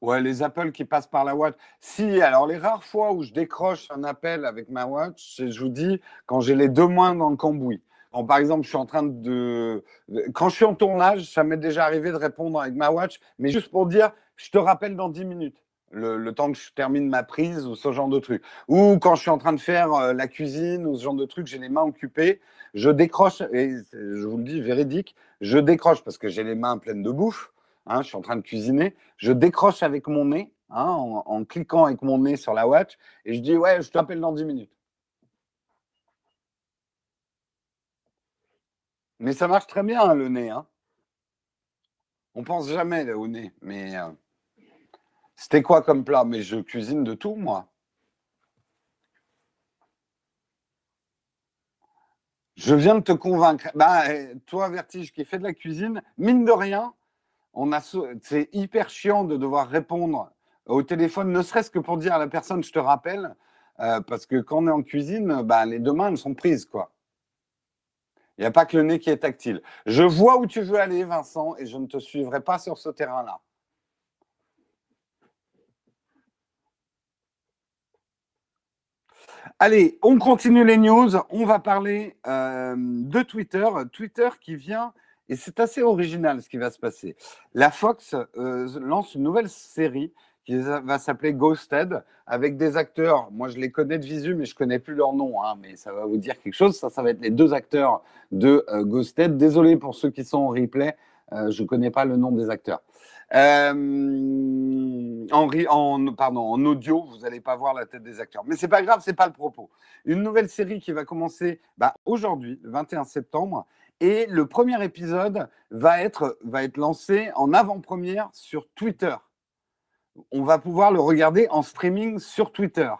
Ouais, les appels qui passent par la watch. Si, alors les rares fois où je décroche un appel avec ma watch, je vous dis quand j'ai les deux mains dans le cambouis par exemple, je suis en train de. Quand je suis en tournage, ça m'est déjà arrivé de répondre avec ma watch, mais juste pour dire, je te rappelle dans 10 minutes. Le, temps que je termine ma prise ou ce genre de truc. Ou quand je suis en train de faire euh, la cuisine ou ce genre de truc, j'ai les mains occupées, je décroche, et je vous le dis véridique, je décroche parce que j'ai les mains pleines de bouffe, hein, je suis en train de cuisiner, je décroche avec mon nez, hein, en, en, cliquant avec mon nez sur la watch, et je dis ouais, je te rappelle dans 10 minutes. Mais ça marche très bien, le nez. Hein. On pense jamais au nez. Mais euh, c'était quoi comme plat? Mais je cuisine de tout, moi. Je viens de te convaincre. Bah, eh, toi, Vertige, qui fait de la cuisine, mine de rien, on a c'est hyper chiant de devoir répondre au téléphone, ne serait-ce que pour dire à la personne je te rappelle, euh, parce que quand on est en cuisine, bah, les deux mains elles sont prises, quoi. Il n'y a pas que le nez qui est tactile. Je vois où tu veux aller, Vincent, et je ne te suivrai pas sur ce terrain-là. Allez, on continue les news. On va parler euh, de Twitter. Twitter qui vient, et c'est assez original ce qui va se passer. La Fox euh, lance une nouvelle série qui va s'appeler Ghosted, avec des acteurs. Moi, je les connais de visu, mais je connais plus leur nom. Hein, mais ça va vous dire quelque chose. Ça, ça va être les deux acteurs de euh, Ghosted. Désolé pour ceux qui sont en replay, euh, je ne connais pas le nom des acteurs. Euh, en, audio, vous n'allez pas voir la tête des acteurs. Mais c'est pas grave, c'est pas le propos. Une nouvelle série qui va commencer bah, aujourd'hui, le 21 septembre. Et le premier épisode va être lancé en avant-première sur Twitter on va pouvoir le regarder en streaming sur Twitter.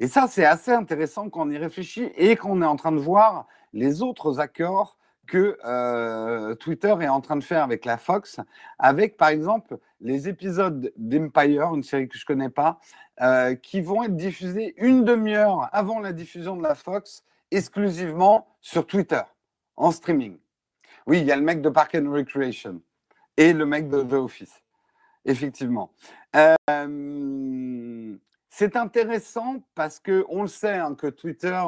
Et ça, c'est assez intéressant quand on y réfléchit et qu'on est en train de voir les autres accords que euh, Twitter est en train de faire avec la Fox, avec par exemple les épisodes d'Empire, une série que je ne connais pas, euh, qui vont être diffusés une demi-heure avant la diffusion de la Fox, exclusivement sur Twitter, en streaming. Oui, il y a le mec de Park and Recreation et le mec de The Office, effectivement. Euh, c'est intéressant parce que on le sait hein, que Twitter,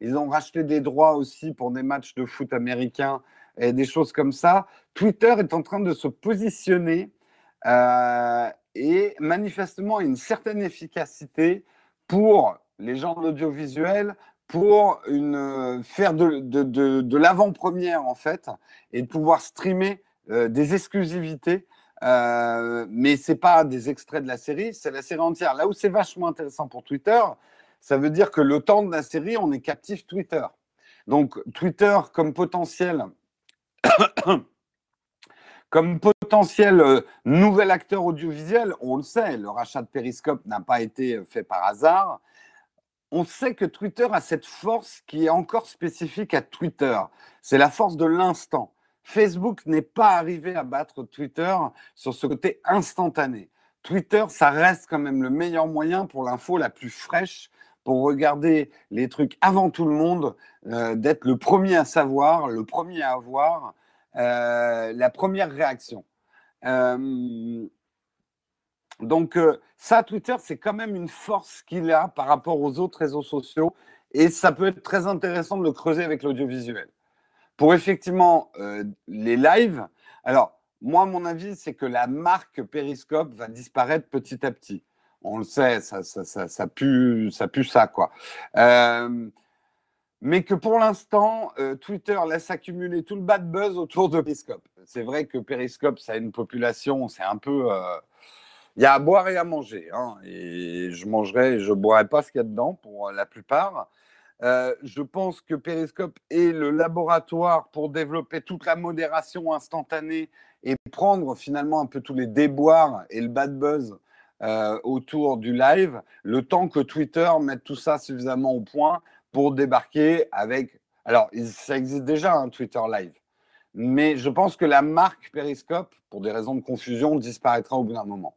ils ont racheté des droits aussi pour des matchs de foot américains et des choses comme ça. Twitter est en train de se positionner euh, et manifestement une certaine efficacité pour les gens de l'audiovisuel, pour une, faire de, l'avant-première en fait et de pouvoir streamer euh, des exclusivités euh, mais c'est pas des extraits de la série, c'est la série entière. Là où c'est vachement intéressant pour Twitter, ça veut dire que le temps de la série, on est captif Twitter. Donc Twitter comme potentiel, comme potentiel euh, nouvel acteur audiovisuel, on le sait, le rachat de Periscope n'a pas été fait par hasard. On sait que Twitter a cette force qui est encore spécifique à Twitter. C'est la force de l'instant. Facebook n'est pas arrivé à battre Twitter sur ce côté instantané. Twitter, ça reste quand même le meilleur moyen pour l'info la plus fraîche, pour regarder les trucs avant tout le monde, euh, d'être le premier à savoir, le premier à avoir, euh, la première réaction. Euh, donc ça, Twitter, c'est quand même une force qu'il a par rapport aux autres réseaux sociaux et ça peut être très intéressant de le creuser avec l'audiovisuel. Pour effectivement euh, les lives, alors moi, mon avis, c'est que la marque Periscope va disparaître petit à petit. On le sait, ça, ça, ça, pue, ça pue ça, quoi. Euh, mais que pour l'instant, euh, Twitter laisse accumuler tout le bad buzz autour de Periscope. C'est vrai que Periscope, ça a une population, c'est un peu. Il y a à boire et à manger. Hein, et je mangerai, je ne boirai pas ce qu'il y a dedans pour la plupart. Euh, je pense que Periscope est le laboratoire pour développer toute la modération instantanée et prendre finalement un peu tous les déboires et le bad buzz euh, autour du live, le temps que Twitter mette tout ça suffisamment au point pour débarquer avec... Alors, ça existe déjà, un Twitter Live. Mais je pense que la marque Periscope, pour des raisons de confusion, disparaîtra au bout d'un moment.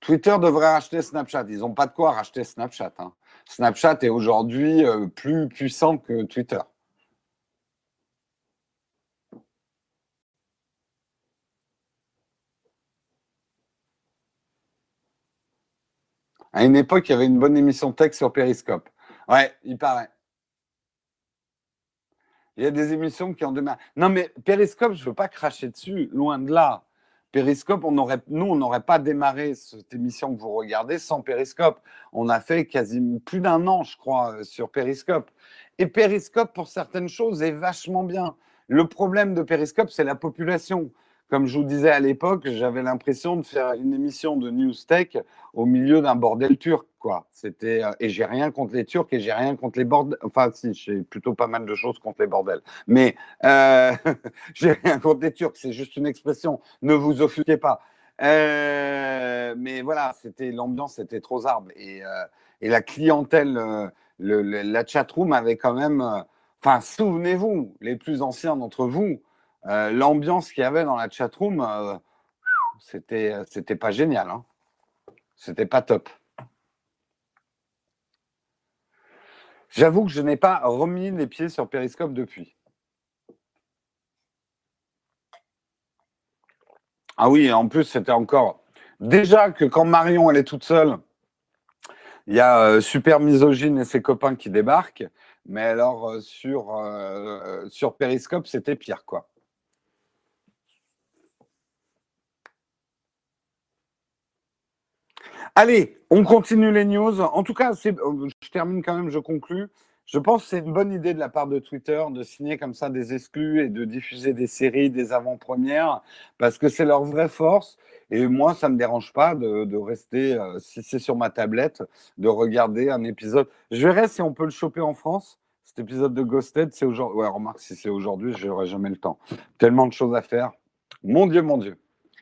Twitter devrait racheter Snapchat. Ils n'ont pas de quoi racheter Snapchat. Hein. Snapchat est aujourd'hui euh, plus puissant que Twitter. À une époque, il y avait une bonne émission tech sur Periscope. Ouais, il paraît. Il y a des émissions qui ont démarré. Non, mais Periscope, je ne veux pas cracher dessus, loin de là. Périscope, on aurait, nous, on n'aurait pas démarré cette émission que vous regardez sans Périscope. On a fait quasiment plus d'un an, je crois, euh, sur Périscope. Et Périscope, pour certaines choses, est vachement bien. Le problème de Périscope, c'est la population. Comme je vous disais à l'époque, j'avais l'impression de faire une émission de News Tech au milieu d'un bordel turc, quoi. C'était euh, et j'ai rien contre les Turcs et j'ai rien contre les bordels. Enfin, si, j'ai plutôt pas mal de choses contre les bordels. Mais euh, j'ai rien contre les Turcs. C'est juste une expression. Ne vous offusquez pas. Euh, mais voilà, c'était l'ambiance était trop zarbe et, et la clientèle, le, la chatroom avait quand même. Enfin, souvenez-vous, les plus anciens d'entre vous, euh, l'ambiance qu'il y avait dans la chatroom, euh, c'était, c'était pas génial. Hein. C'était pas top. J'avoue que je n'ai pas remis les pieds sur Periscope depuis. Ah oui, en plus, c'était encore. Déjà que quand Marion, elle est toute seule, il y a euh, Super Misogyne et ses copains qui débarquent. Mais alors, sur, sur Periscope, c'était pire, quoi. Allez, on continue les news. En tout cas, euh, je termine quand même, je conclus. Je pense que c'est une bonne idée de la part de Twitter de signer comme ça des exclus et de diffuser des séries, des avant-premières, parce que c'est leur vraie force. Et moi, ça ne me dérange pas de, rester, euh, si c'est sur ma tablette, de regarder un épisode. Je verrai si on peut le choper en France. Cet épisode de Ghosted, c'est aujourd'hui. Ouais, remarque, si c'est aujourd'hui, je n'aurai jamais le temps. Tellement de choses à faire. Mon Dieu, mon Dieu.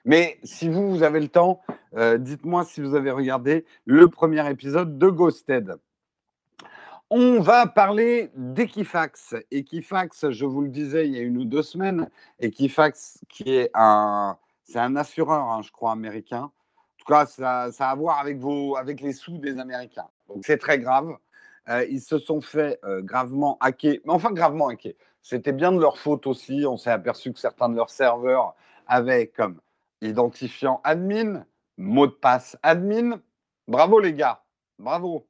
Mais si vous, vous avez le temps, euh, dites-moi si vous avez regardé le premier épisode de Ghosted. On va parler d'Equifax. Equifax, je vous le disais il y a une ou deux semaines, Equifax qui est un, c'est un assureur, hein, je crois, américain. En tout cas, ça, a à voir avec, vos, avec les sous des Américains. Donc c'est très grave. Euh, ils se sont fait euh, gravement hacker, mais enfin gravement hacker. C'était bien de leur faute aussi. On s'est aperçu que certains de leurs serveurs avaient comme identifiant admin, mot de passe admin. Bravo les gars, bravo.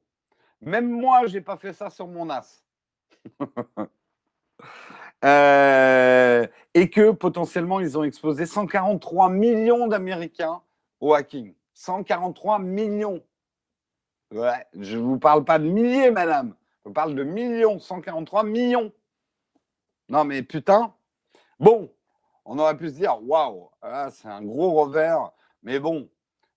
Même moi, je n'ai pas fait ça sur mon as. Euh, et que potentiellement, ils ont exposé 143 millions d'Américains au hacking. 143 millions. Je ne vous parle pas de milliers, madame. Je vous parle de millions, 143 millions. Non, mais putain. Bon, on aurait pu se dire, waouh, c'est un gros revers. Mais bon,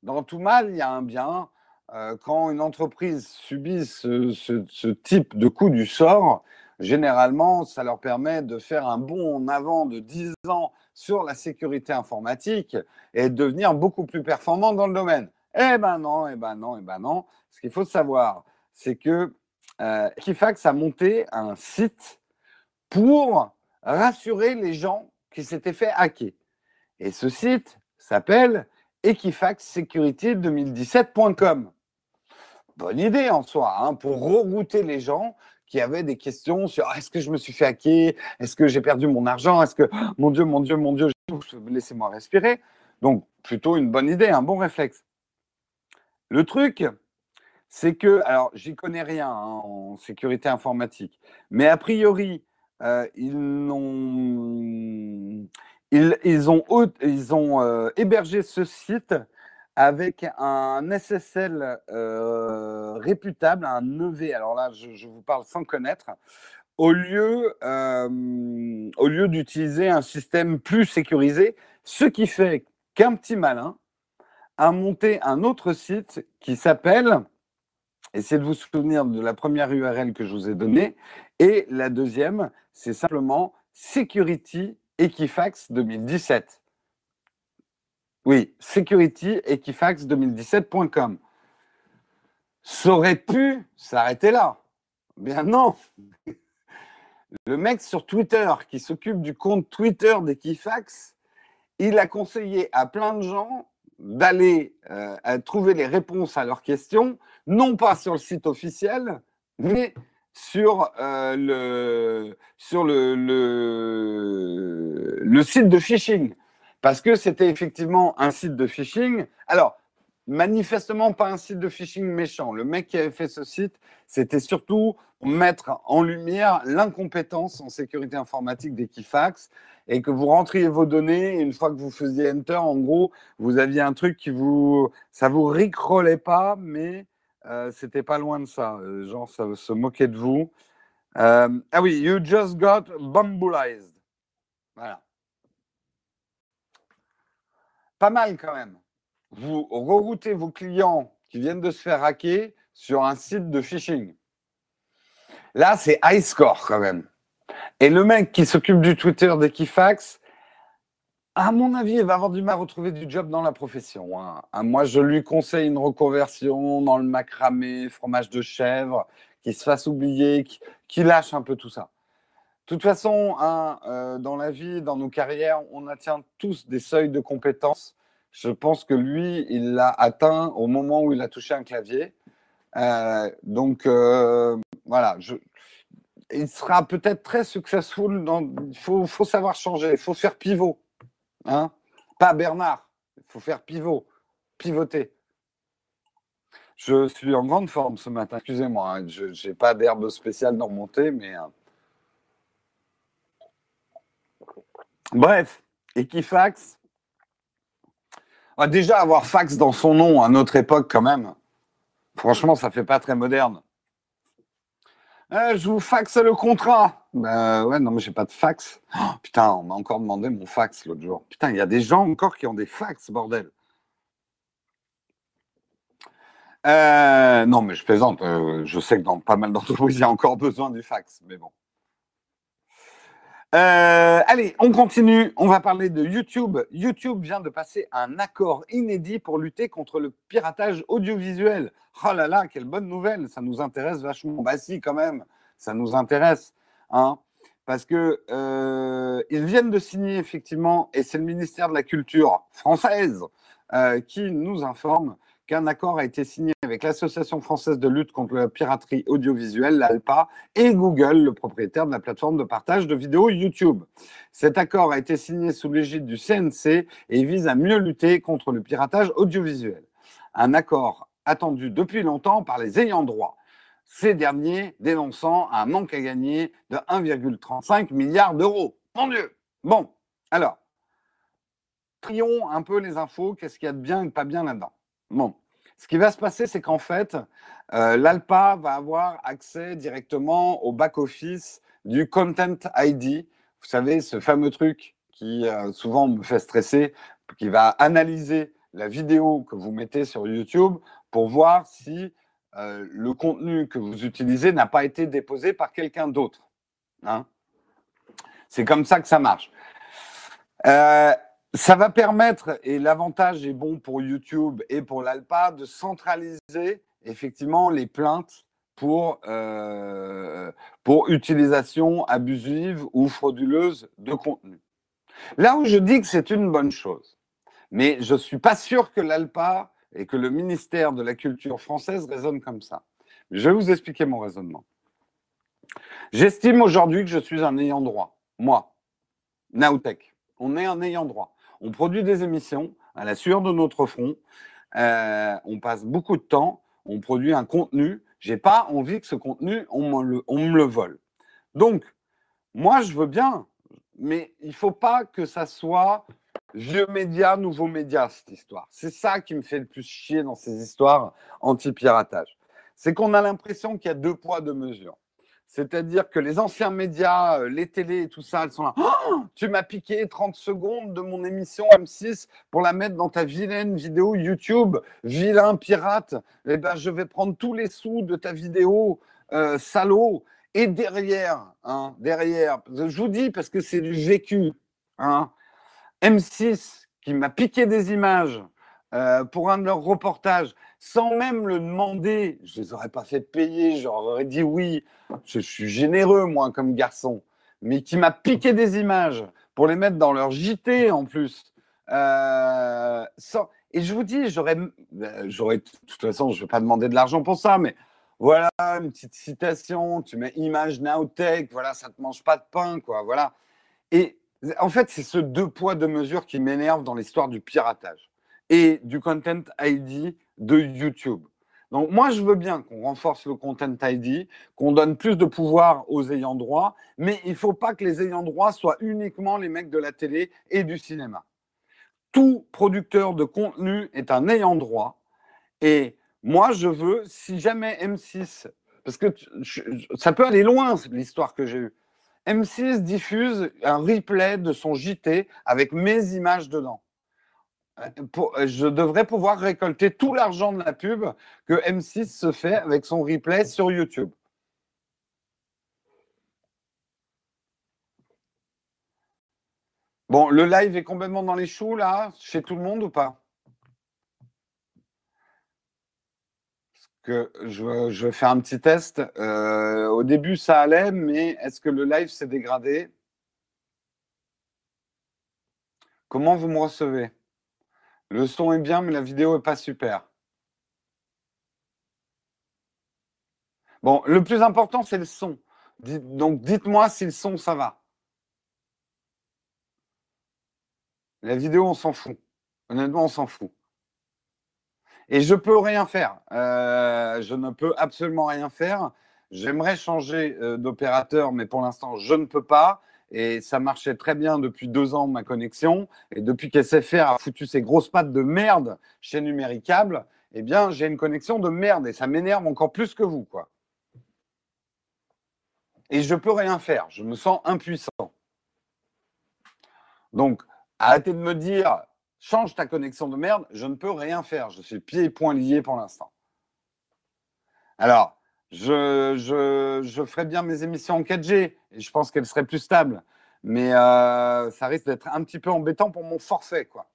dans tout mal, il y a un bien. Euh, quand une entreprise subit ce, type de coup du sort, généralement, ça leur permet de faire un bond en avant de 10 ans sur la sécurité informatique et de devenir beaucoup plus performant dans le domaine. Eh ben non, eh ben non, eh ben non. Ce qu'il faut savoir, c'est que euh, Equifax a monté un site pour rassurer les gens qui s'étaient fait hacker. Et ce site s'appelle equifaxsecurity2017.com bonne idée en soi, hein, pour rerouter les gens qui avaient des questions sur est-ce que je me suis fait hacker, est-ce que j'ai perdu mon argent, est-ce que mon Dieu, mon Dieu, mon Dieu, laissez-moi respirer. Donc plutôt une bonne idée, un bon réflexe. Le truc, c'est que, alors j'y connais rien hein, en sécurité informatique, mais a priori, euh, ils, ont, ils, ont, ils ont euh, hébergé ce site avec un SSL euh, réputable, un EV. Alors là, je, vous parle sans connaître. Au lieu, au lieu d'utiliser un système plus sécurisé, ce qui fait qu'un petit malin a monté un autre site qui s'appelle, essayez de vous souvenir de la première URL que je vous ai donnée, et la deuxième, c'est simplement Security Equifax 2017. Oui, security-equifax2017.com. Ça aurait pu s'arrêter là. Bien non. Le mec sur Twitter qui s'occupe du compte Twitter d'Equifax, il a conseillé à plein de gens d'aller euh, trouver les réponses à leurs questions, non pas sur le site officiel, mais sur, euh, le, sur le, le, site de phishing parce que c'était effectivement un site de phishing. Alors, manifestement pas un site de phishing méchant. Le mec qui avait fait ce site, c'était surtout mettre en lumière l'incompétence en sécurité informatique d'Equifax et que vous rentriez vos données et une fois que vous faisiez enter, en gros, vous aviez un truc qui vous, ça vous ricrolait pas, mais c'était pas loin de ça. Euh, genre, ça se moquait de vous. Euh, ah oui, you just got bambulized. Voilà pas mal quand même. Vous reroutez vos clients qui viennent de se faire hacker sur un site de phishing. Là, c'est high score quand même. Et le mec qui s'occupe du Twitter d'Equifax, à mon avis, il va avoir du mal à retrouver du job dans la profession. Hein. Ah, moi, je lui conseille une reconversion dans le macramé, fromage de chèvre, qui se fasse oublier, qui lâche un peu tout ça. De toute façon, hein, euh, dans la vie, dans nos carrières, on atteint tous des seuils de compétences. Je pense que lui, il l'a atteint au moment où il a touché un clavier. Euh, donc, euh, voilà. il sera peut-être très successful. il faut, savoir changer. Il faut faire pivot. Hein? Pas Bernard. Il faut faire pivot. Pivoter. Je suis en grande forme ce matin. Excusez-moi. Hein. Je n'ai pas d'herbe spéciale dans remonter, mais. Bref, Equifax. Ah, déjà, avoir fax dans son nom à notre époque, quand même, franchement, ça fait pas très moderne. Eh, je vous faxe le contrat. Ben ouais, non, mais j'ai pas de fax. Oh, putain, on m'a encore demandé mon fax l'autre jour. Putain, il y a des gens encore qui ont des fax, bordel. Euh, non, mais je plaisante. Euh, je sais que dans pas mal d'entreprises, il y a encore besoin du fax, mais bon. Euh, allez, on continue. On va parler de YouTube. YouTube vient de passer un accord inédit pour lutter contre le piratage audiovisuel. Oh là là, quelle bonne nouvelle. Ça nous intéresse vachement. Bah si, quand même, ça nous intéresse. Hein, parce que euh, ils viennent de signer effectivement, et c'est le ministère de la Culture française euh, qui nous informe qu'un accord a été signé avec l'Association française de lutte contre la piraterie audiovisuelle, l'ALPA, et Google, le propriétaire de la plateforme de partage de vidéos YouTube. Cet accord a été signé sous l'égide du CNC et vise à mieux lutter contre le piratage audiovisuel. Un accord attendu depuis longtemps par les ayants droit. Ces derniers dénonçant un manque à gagner de 1,35 milliard d'euros. Mon Dieu Bon, alors, trions un peu les infos, qu'est-ce qu'il y a de bien et de pas bien là-dedans. Bon, ce qui va se passer, c'est qu'en fait, euh, l'ALPA va avoir accès directement au back-office du Content ID. Vous savez, ce fameux truc qui euh, souvent me fait stresser, qui va analyser la vidéo que vous mettez sur YouTube pour voir si euh, le contenu que vous utilisez n'a pas été déposé par quelqu'un d'autre. Hein C'est comme ça que ça marche. Euh, ça va permettre, et l'avantage est bon pour YouTube et pour l'ALPA, de centraliser effectivement les plaintes pour, euh, pour utilisation abusive ou frauduleuse de contenu. Là où je dis que c'est une bonne chose, mais je ne suis pas sûr que l'ALPA et que le ministère de la Culture française raisonne comme ça. Je vais vous expliquer mon raisonnement. J'estime aujourd'hui que je suis un ayant droit. Moi, Naotech, on est un ayant droit. On produit des émissions à la sueur de notre front. Euh, on passe beaucoup de temps. On produit un contenu. J'ai pas envie que ce contenu, on me le, on me le vole. Donc, moi, je veux bien, mais il faut pas que ça soit vieux média, nouveau média, cette histoire. C'est ça qui me fait le plus chier dans ces histoires anti-piratage. C'est qu'on a l'impression qu'il y a deux poids, deux mesures. C'est-à-dire que les anciens médias, euh, les télés et tout ça, elles sont là. Oh, tu m'as piqué 30 secondes de mon émission M6 pour la mettre dans ta vilaine vidéo YouTube, vilain pirate. Eh ben, je vais prendre tous les sous de ta vidéo, euh, salaud. Et derrière, hein, derrière, je vous dis parce que c'est du vécu. Hein, M6 qui m'a piqué des images euh, pour un de leurs reportages, sans même le demander, je les aurais pas fait payer, j'aurais dit oui, je, suis généreux moi comme garçon, mais qui m'a piqué des images pour les mettre dans leur JT en plus. Euh, et je vous dis, j'aurais, euh, j'aurais, de toute façon, je ne vais pas demander de l'argent pour ça, mais voilà, une petite citation, tu mets image Nowtech, voilà, ça te mange pas de pain, quoi, voilà. Et en fait, c'est ce deux poids, deux mesures qui m'énerve dans l'histoire du piratage et du Content ID de YouTube. Donc moi, je veux bien qu'on renforce le Content ID, qu'on donne plus de pouvoir aux ayants droit, mais il ne faut pas que les ayants droit soient uniquement les mecs de la télé et du cinéma. Tout producteur de contenu est un ayant droit. Et moi, je veux, si jamais M6, parce que ça peut aller loin, l'histoire que j'ai eue, M6 diffuse un replay de son JT avec mes images dedans. Euh, euh, je devrais pouvoir récolter tout l'argent de la pub que M6 se fait avec son replay sur YouTube. Bon, le live est complètement dans les choux là, chez tout le monde ou pas? Je, je, vais faire un petit test. Euh, au début, ça allait, mais est-ce que le live s'est dégradé? Comment vous me recevez? Le son est bien, mais la vidéo n'est pas super. Bon, le plus important, c'est le son. Donc, dites-moi si le son, ça va. La vidéo, on s'en fout. Honnêtement, on s'en fout. Et je peux rien faire. Euh, je ne peux absolument rien faire. J'aimerais changer euh, d'opérateur, mais pour l'instant, je ne peux pas. Et ça marchait très bien depuis deux ans, ma connexion. Et depuis qu'SFR a foutu ses grosses pattes de merde chez Numéricable, eh bien, j'ai une connexion de merde. Et ça m'énerve encore plus que vous, quoi. Et je peux rien faire. Je me sens impuissant. Donc, arrêtez de me dire change ta connexion de merde, je ne peux rien faire. Je suis pieds et poings liés pour l'instant. Alors, je, ferai bien mes émissions en 4G et je pense qu'elles seraient plus stables. mais euh, ça risque d'être un petit peu embêtant pour mon forfait, quoi.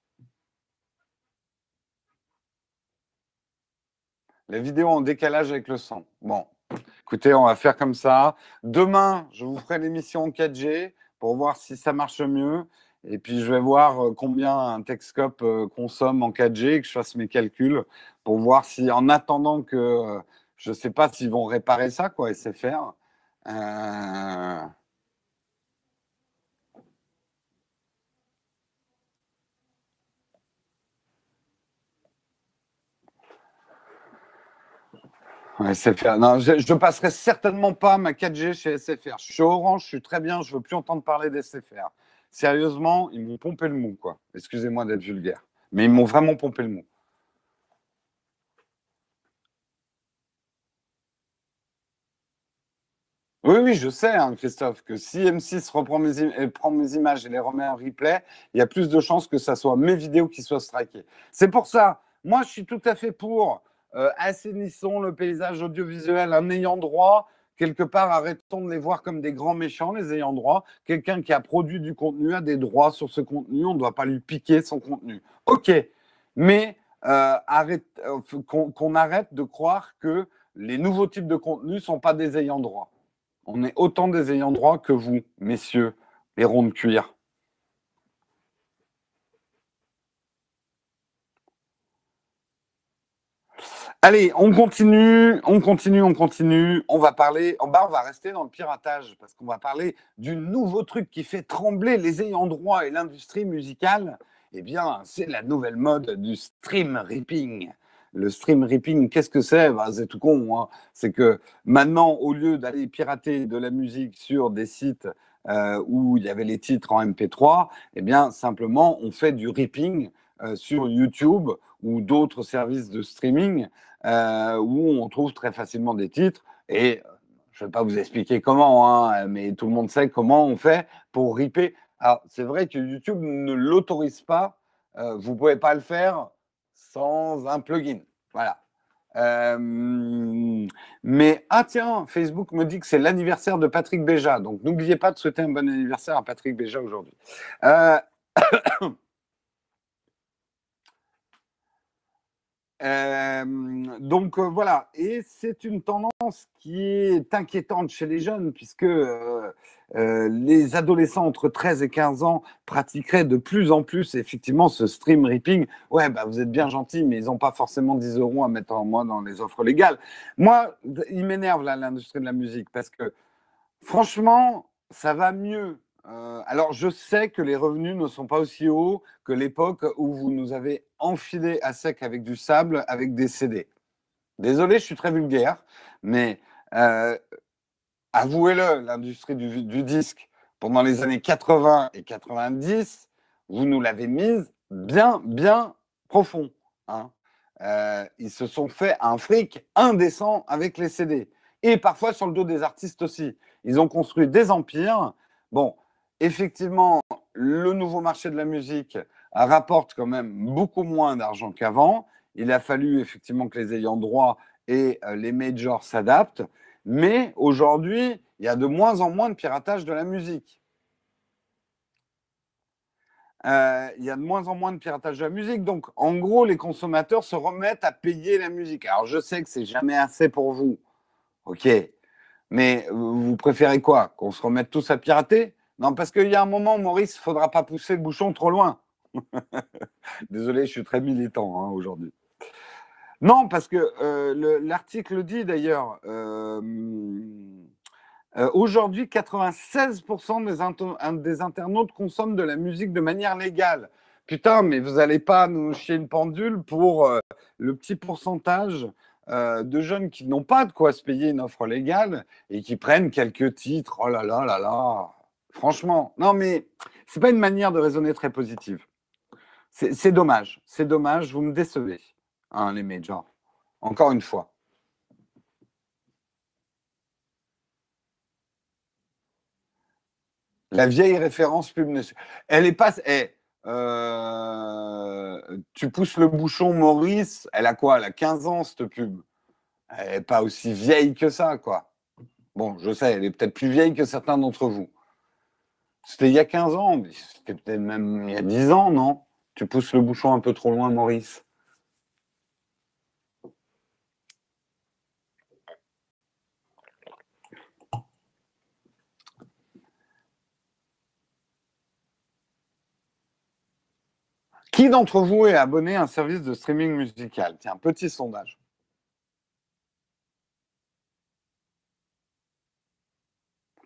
Les vidéos en décalage avec le son. Bon, écoutez, on va faire comme ça. Demain, je vous ferai l'émission en 4G pour voir si ça marche mieux. Et puis, je vais voir euh, combien un Texcope euh, consomme en 4G, que je fasse mes calculs pour voir si, en attendant que, euh, je ne sais pas s'ils vont réparer ça, quoi, SFR. SFR. Non, je ne passerai certainement pas ma 4G chez SFR. Je suis Orange, je suis très bien, je ne veux plus entendre parler d'SFR. Sérieusement, ils m'ont pompé le mou, quoi. Excusez-moi d'être vulgaire. Mais ils m'ont vraiment pompé le mou. Oui, oui, je sais, hein, Christophe, que si M6 reprend mes, euh, prend mes images et les remet en replay, il y a plus de chances que ça soit mes vidéos qui soient strikées. C'est pour ça, moi, je suis tout à fait pour euh, assainissons le paysage audiovisuel en ayant droit. Quelque part, arrêtons de les voir comme des grands méchants, les ayants droit. Quelqu'un qui a produit du contenu a des droits sur ce contenu. On ne doit pas lui piquer son contenu. OK, mais euh, qu'on arrête de croire que les nouveaux types de contenus ne sont pas des ayants droit. On est autant des ayants droit que vous, messieurs, les ronds de cuir. Allez, on continue, on continue, on continue. On va parler, en bas, on va rester dans le piratage parce qu'on va parler du nouveau truc qui fait trembler les ayants droit et l'industrie musicale. Eh bien, c'est la nouvelle mode du stream ripping. Le stream ripping, qu'est-ce que c'est? Bah, C'est tout con. Hein. C'est que maintenant, au lieu d'aller pirater de la musique sur des sites euh, où il y avait les titres en MP3, eh bien, simplement, on fait du ripping euh, sur YouTube ou d'autres services de streaming euh, où on trouve très facilement des titres. Et je ne vais pas vous expliquer comment, hein, mais tout le monde sait comment on fait pour ripper. Alors, c'est vrai que YouTube ne l'autorise pas. vous ne pouvez pas le faire sans un plugin. Voilà. Euh, mais ah tiens, Facebook me dit que c'est l'anniversaire de Patrick Béja, donc n'oubliez pas de souhaiter un bon anniversaire à Patrick Béja aujourd'hui. Euh, Euh, donc euh, voilà, et c'est une tendance qui est inquiétante chez les jeunes, puisque euh, les adolescents entre 13 et 15 ans pratiqueraient de plus en plus effectivement ce stream ripping. Ouais, bah, vous êtes bien gentil, mais ils n'ont pas forcément 10 euros à mettre en moins dans les offres légales. Moi, il m'énerve l'industrie de la musique, parce que franchement, ça va mieux euh, alors, je sais que les revenus ne sont pas aussi hauts que l'époque où vous nous avez enfilé à sec avec du sable, avec des CD. Désolé, je suis très vulgaire, mais euh, avouez-le, l'industrie du, disque, pendant les années 80 et 90, vous nous l'avez mise bien, bien profond. Hein. Euh, ils se sont fait un fric indécent avec les CD. Et parfois sur le dos des artistes aussi. Ils ont construit des empires. Bon, effectivement, le nouveau marché de la musique rapporte quand même beaucoup moins d'argent qu'avant. Il a fallu effectivement que les ayants droit et euh, les majors s'adaptent. Mais aujourd'hui, il y a de moins en moins de piratage de la musique. Euh, il y a de moins en moins de piratage de la musique. Donc, en gros, les consommateurs se remettent à payer la musique. Alors, je sais que c'est jamais assez pour vous. OK. Mais vous préférez quoi? Qu'on se remette tous à pirater? Non, parce qu'il y a un moment, Maurice, il ne faudra pas pousser le bouchon trop loin. Désolé, je suis très militant hein, aujourd'hui. Non, parce que euh, l'article dit d'ailleurs, euh, euh, aujourd'hui, 96% des, des, internautes consomment de la musique de manière légale. Putain, mais vous n'allez pas nous chier une pendule pour le petit pourcentage de jeunes qui n'ont pas de quoi se payer une offre légale et qui prennent quelques titres. Oh là là là là. Franchement, non, mais c'est pas une manière de raisonner très positive. C'est dommage, c'est dommage, vous me décevez, hein, les majors. Encore une fois. La vieille référence pub. Elle est pas. Eh, euh, tu pousses le bouchon, Maurice. Elle a quoi Elle a 15 ans, cette pub? Elle n'est pas aussi vieille que ça, quoi. Bon, je sais, elle est peut-être plus vieille que certains d'entre vous. C'était il y a 15 ans, c'était peut-être même il y a 10 ans, non? Tu pousses le bouchon un peu trop loin, Maurice. Qui d'entre vous est abonné à un service de streaming musical? Tiens, petit sondage.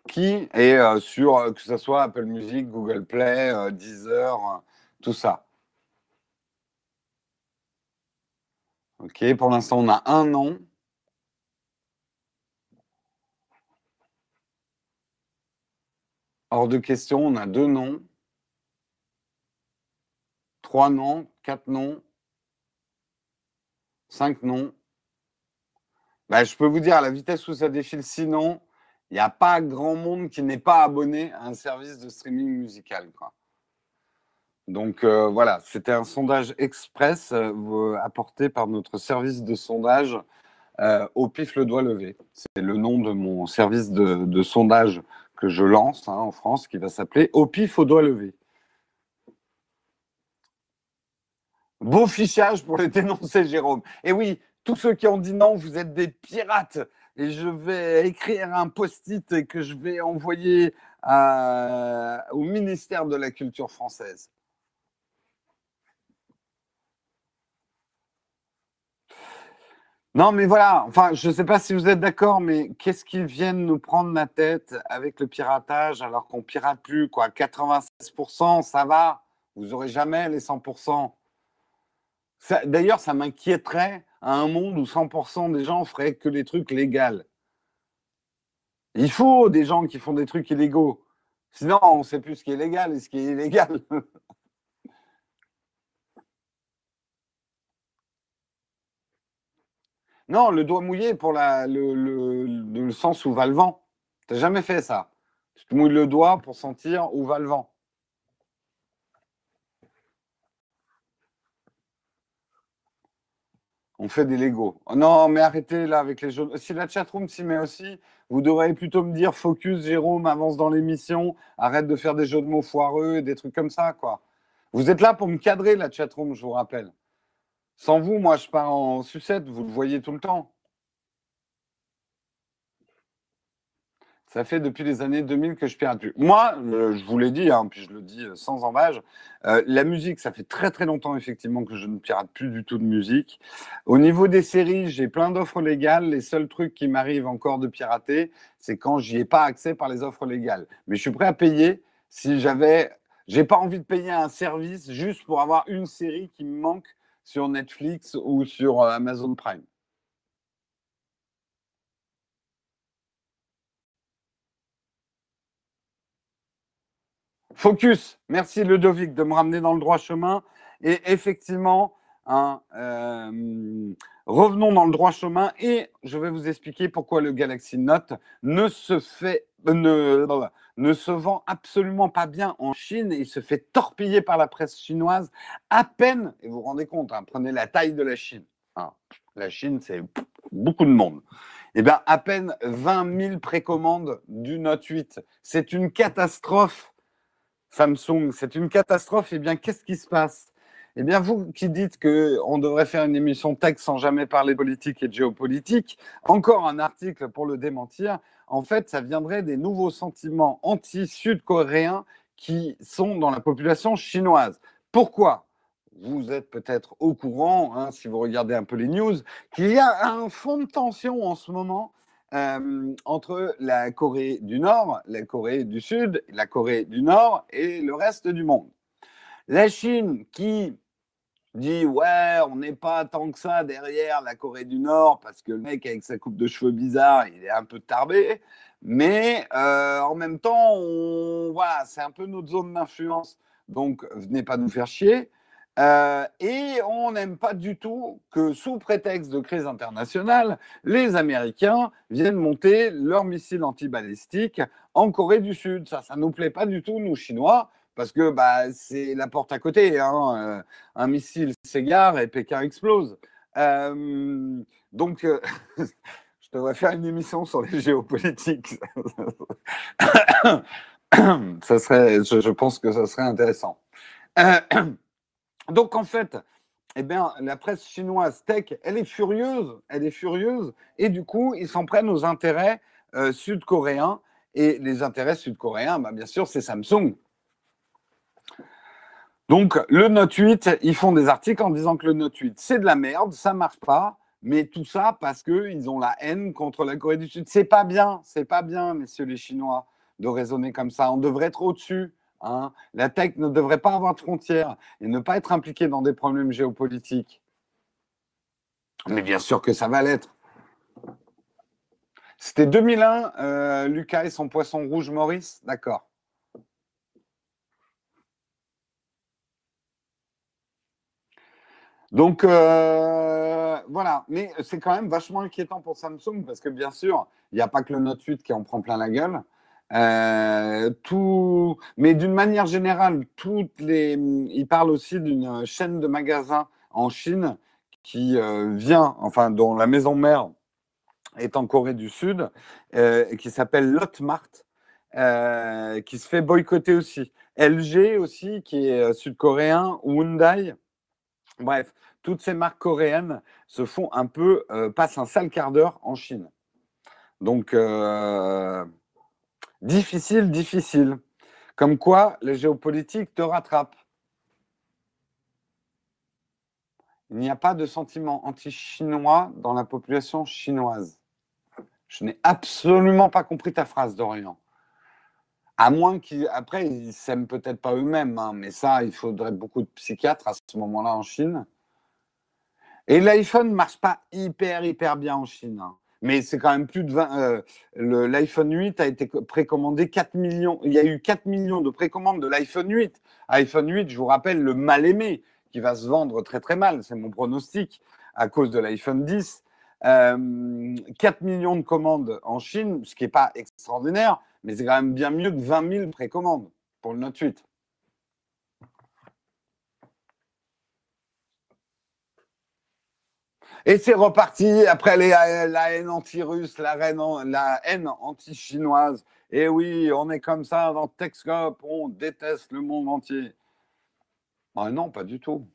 Qui est euh, sur, euh, que ce soit Apple Music, Google Play, euh, Deezer, tout ça Ok, pour l'instant, on a un nom. Hors de question, on a deux noms. Trois noms, quatre noms, cinq noms. Bah, je peux vous dire à la vitesse où ça défile, sinon, il n'y a pas grand monde qui n'est pas abonné à un service de streaming musical. Donc euh, voilà, c'était un sondage express euh, apporté par notre service de sondage euh, au pif le doigt levé. C'est le nom de mon service de, sondage que je lance hein, en France qui va s'appeler au pif au doigt levé. Beau fichage pour les dénoncer, Jérôme. Et oui, tous ceux qui ont dit non, vous êtes des pirates. Et je vais écrire un post-it que je vais envoyer au ministère de la Culture française. Non, mais voilà, enfin, je ne sais pas si vous êtes d'accord, mais qu'est-ce qu'ils viennent nous prendre la tête avec le piratage alors qu'on pirate plus, quoi? 96%, ça va, vous n'aurez jamais les 100%. D'ailleurs, ça m'inquiéterait à un monde où 100% des gens feraient que les trucs légaux. Il faut des gens qui font des trucs illégaux. Sinon, on ne sait plus ce qui est légal et ce qui est illégal. non, le doigt mouillé pour le, le, sens où va le vent. Tu jamais fait ça. Tu te mouilles le doigt pour sentir où va le vent. On fait des Lego. Oh non, mais arrêtez là avec les jeux. Si la chatroom s'y met aussi, vous devriez plutôt me dire focus, Jérôme, avance dans l'émission, arrête de faire des jeux de mots foireux et des trucs comme ça, quoi. Vous êtes là pour me cadrer la chatroom, je vous rappelle. Sans vous, moi, je pars en sucette, vous le voyez tout le temps. Ça fait depuis les années 2000 que je pirate plus. Moi, euh, je vous l'ai dit, hein, puis je le dis euh, sans embâge, euh, la musique, ça fait très très longtemps effectivement que je ne pirate plus du tout de musique. Au niveau des séries, j'ai plein d'offres légales. Les seuls trucs qui m'arrivent encore de pirater, c'est quand j'y ai pas accès par les offres légales. Mais je suis prêt à payer si j'avais. J'ai pas envie de payer un service juste pour avoir une série qui me manque sur Netflix ou sur Amazon Prime. Focus. Merci Ludovic de me ramener dans le droit chemin. Et effectivement, hein, euh, revenons dans le droit chemin et je vais vous expliquer pourquoi le Galaxy Note ne se fait ne, se vend absolument pas bien en Chine il se fait torpiller par la presse chinoise à peine, et vous vous rendez compte, hein, prenez la taille de la Chine. Hein, la Chine, c'est beaucoup de monde. Eh bien, à peine 20 000 précommandes du Note 8. C'est une catastrophe Samsung, c'est une catastrophe. Eh bien, qu'est-ce qui se passe? Eh bien, vous qui dites qu'on devrait faire une émission tech sans jamais parler politique et géopolitique, encore un article pour le démentir. En fait, ça viendrait des nouveaux sentiments anti-sud-coréens qui sont dans la population chinoise. Pourquoi? Vous êtes peut-être au courant, hein, si vous regardez un peu les news, qu'il y a un fond de tension en ce moment euh, entre la Corée du Nord, la Corée du Sud, la Corée du Nord et le reste du monde. La Chine qui dit ouais, on n'est pas tant que ça derrière la Corée du Nord parce que le mec avec sa coupe de cheveux bizarre, il est un peu tarbé, mais euh, en même temps, voilà, c'est un peu notre zone d'influence, donc venez pas nous faire chier. Euh, et on n'aime pas du tout que, sous prétexte de crise internationale, les Américains viennent monter leurs missiles antibalistiques en Corée du Sud. Ça, ça nous plaît pas du tout, nous Chinois, parce que bah, c'est la porte à côté. Hein. Euh, un missile s'égare et Pékin explose. Euh, donc, je devrais faire une émission sur les géopolitiques. ça serait, je, pense que ça serait intéressant. Donc en fait, eh bien, la presse chinoise tech, elle est furieuse, elle est furieuse, et du coup, ils s'en prennent aux intérêts euh, sud-coréens. Et les intérêts sud-coréens, bah, bien sûr, c'est Samsung. Donc, le Note 8, ils font des articles en disant que le Note 8, c'est de la merde, ça marche pas, mais tout ça parce qu'ils ont la haine contre la Corée du Sud. C'est pas bien, c'est pas bien, messieurs les Chinois, de raisonner comme ça. On devrait être au-dessus. Hein. La tech ne devrait pas avoir de frontières et ne pas être impliquée dans des problèmes géopolitiques. Mais bien sûr que ça va l'être. C'était 2001, euh, Lucas et son poisson rouge Maurice D'accord. Donc euh, voilà, mais c'est quand même vachement inquiétant pour Samsung parce que bien sûr, il n'y a pas que le Note 8 qui en prend plein la gueule. Euh, tout, mais d'une manière générale, toutes les, il parle aussi d'une chaîne de magasins en Chine qui euh, vient, enfin dont la maison mère est en Corée du Sud, qui s'appelle Lotmart, qui se fait boycotter aussi. LG aussi, qui est sud-coréen, Hyundai. Bref, toutes ces marques coréennes se font un peu, euh, passent un sale quart d'heure en Chine. Donc, euh, difficile, difficile. Comme quoi, le géopolitique te rattrape. Il n'y a pas de sentiment anti-chinois dans la population chinoise. Je n'ai absolument pas compris ta phrase, Dorian. À moins qu'après, ils, ne s'aiment peut-être pas eux-mêmes, hein, mais ça, il faudrait beaucoup de psychiatres à ce moment-là en Chine. Et l'iPhone ne marche pas hyper, hyper bien en Chine. Hein. Mais c'est quand même plus de 20. Euh, L'iPhone 8 a été précommandé 4 millions. Il y a eu 4 millions de précommandes de l'iPhone 8. iPhone 8, je vous rappelle, le mal aimé, qui va se vendre très très mal. C'est mon pronostic à cause de l'iPhone 10. 4 euh, millions de commandes en Chine, ce qui n'est pas extraordinaire, mais c'est quand même bien mieux que 20 000 précommandes pour le Note 8. Et c'est reparti après la haine anti-russe, la, haine anti-chinoise. Et oui, on est comme ça dans Texcope, on déteste le monde entier. Ah non, pas du tout.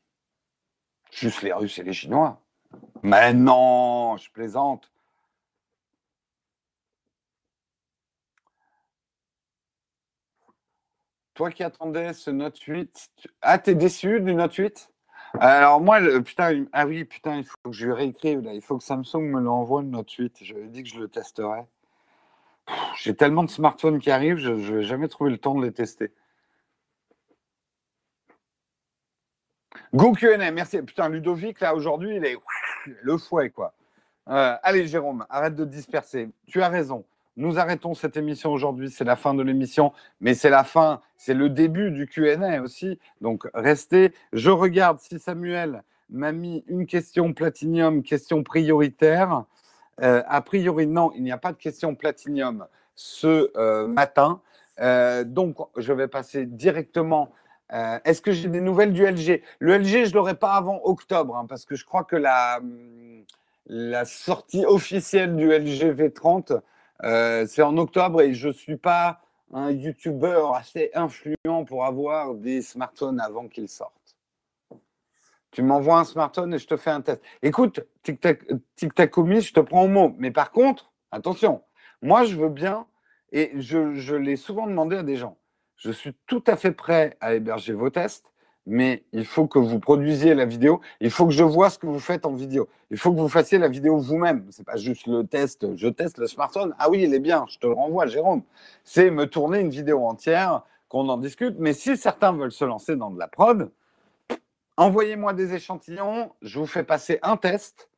Juste les Russes et les Chinois. Mais non, je plaisante. Toi qui attendais ce Note 8, ah, t'es déçu du Note 8 alors moi, putain, ah oui, putain, il faut que je réécrive. Il faut que Samsung me l'envoie une note suite. J'avais dit que je le testerais. J'ai tellement de smartphones qui arrivent, je ne vais jamais trouver le temps de les tester. Go Q&A, merci. Putain, Ludovic, là, aujourd'hui, il est le fouet, quoi. Euh, allez, Jérôme, arrête de disperser. Tu as raison. Nous arrêtons cette émission aujourd'hui. C'est la fin de l'émission, mais c'est la fin, c'est le début du QA aussi. Donc restez. Je regarde si Samuel m'a mis une question platinium, question prioritaire. Euh, a priori, non, il n'y a pas de question platinium ce euh, matin. Euh, donc, je vais passer directement. Est-ce que j'ai des nouvelles du LG Le LG, je ne l'aurai pas avant octobre, hein, parce que je crois que la, la sortie officielle du LG V30 euh, c'est en octobre et je ne suis pas un YouTuber assez influent pour avoir des smartphones avant qu'ils sortent. Tu m'envoies un smartphone et je te fais un test. Écoute, Tic Tac, je te prends au mot. Mais par contre, attention, moi je veux bien, et je l'ai souvent demandé à des gens, je suis tout à fait prêt à héberger vos tests, mais il faut que vous produisiez la vidéo. Il faut que je vois ce que vous faites en vidéo. Il faut que vous fassiez la vidéo vous-même. C'est pas juste le test. Je teste le smartphone. Ah oui, il est bien. Je te le renvoie, Jérôme. C'est me tourner une vidéo entière, qu'on en discute. Mais si certains veulent se lancer dans de la prod, envoyez-moi des échantillons. Je vous fais passer un test.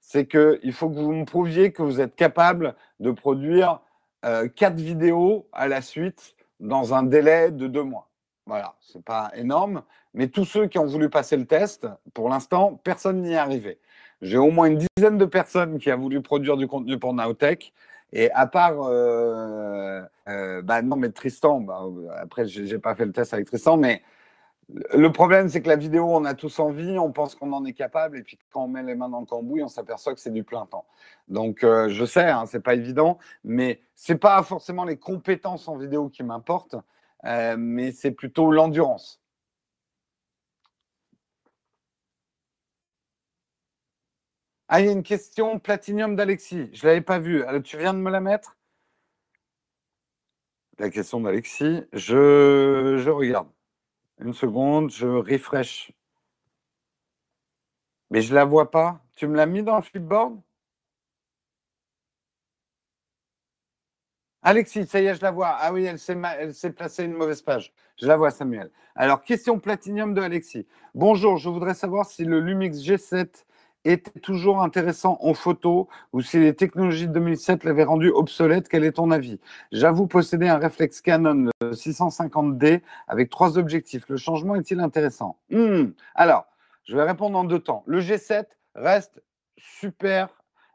C'est qu'il faut que vous me prouviez que vous êtes capable de produire euh, quatre vidéos à la suite dans un délai de deux mois. Voilà, c'est pas énorme, mais tous ceux qui ont voulu passer le test, pour l'instant, personne n'y est arrivé. J'ai au moins une dizaine de personnes qui ont voulu produire du contenu pour Naotech. Et à part, euh, euh, bah non, mais Tristan, bah, après, j'ai pas fait le test avec Tristan, mais Le problème, c'est que la vidéo, on a tous envie, on pense qu'on en est capable, et puis quand on met les mains dans le cambouis, on s'aperçoit que c'est du plein temps. Donc, euh, je sais, hein, c'est pas évident, mais c'est pas forcément les compétences en vidéo qui m'importent, euh, mais c'est plutôt l'endurance. Ah, il y a une question Platinium d'Alexis. Je ne l'avais pas vue. tu viens de me la mettre? La question d'Alexis. Je, je regarde. Une seconde, je refresh. Mais je la vois pas. Tu me l'as mis dans le flipboard? Alexis, ça y est, je la vois. Ah oui, elle s'est placée une mauvaise page. Je la vois, Samuel. Alors, question platinium de Alexis. Bonjour, je voudrais savoir si le Lumix G7 était toujours intéressant en photo ou si les technologies de 2007 l'avaient rendu obsolète, quel est ton avis? J'avoue posséder un réflexe Canon 650D avec trois objectifs. Le changement est-il intéressant? Hmm. Alors, je vais répondre en deux temps. Le G7 reste super,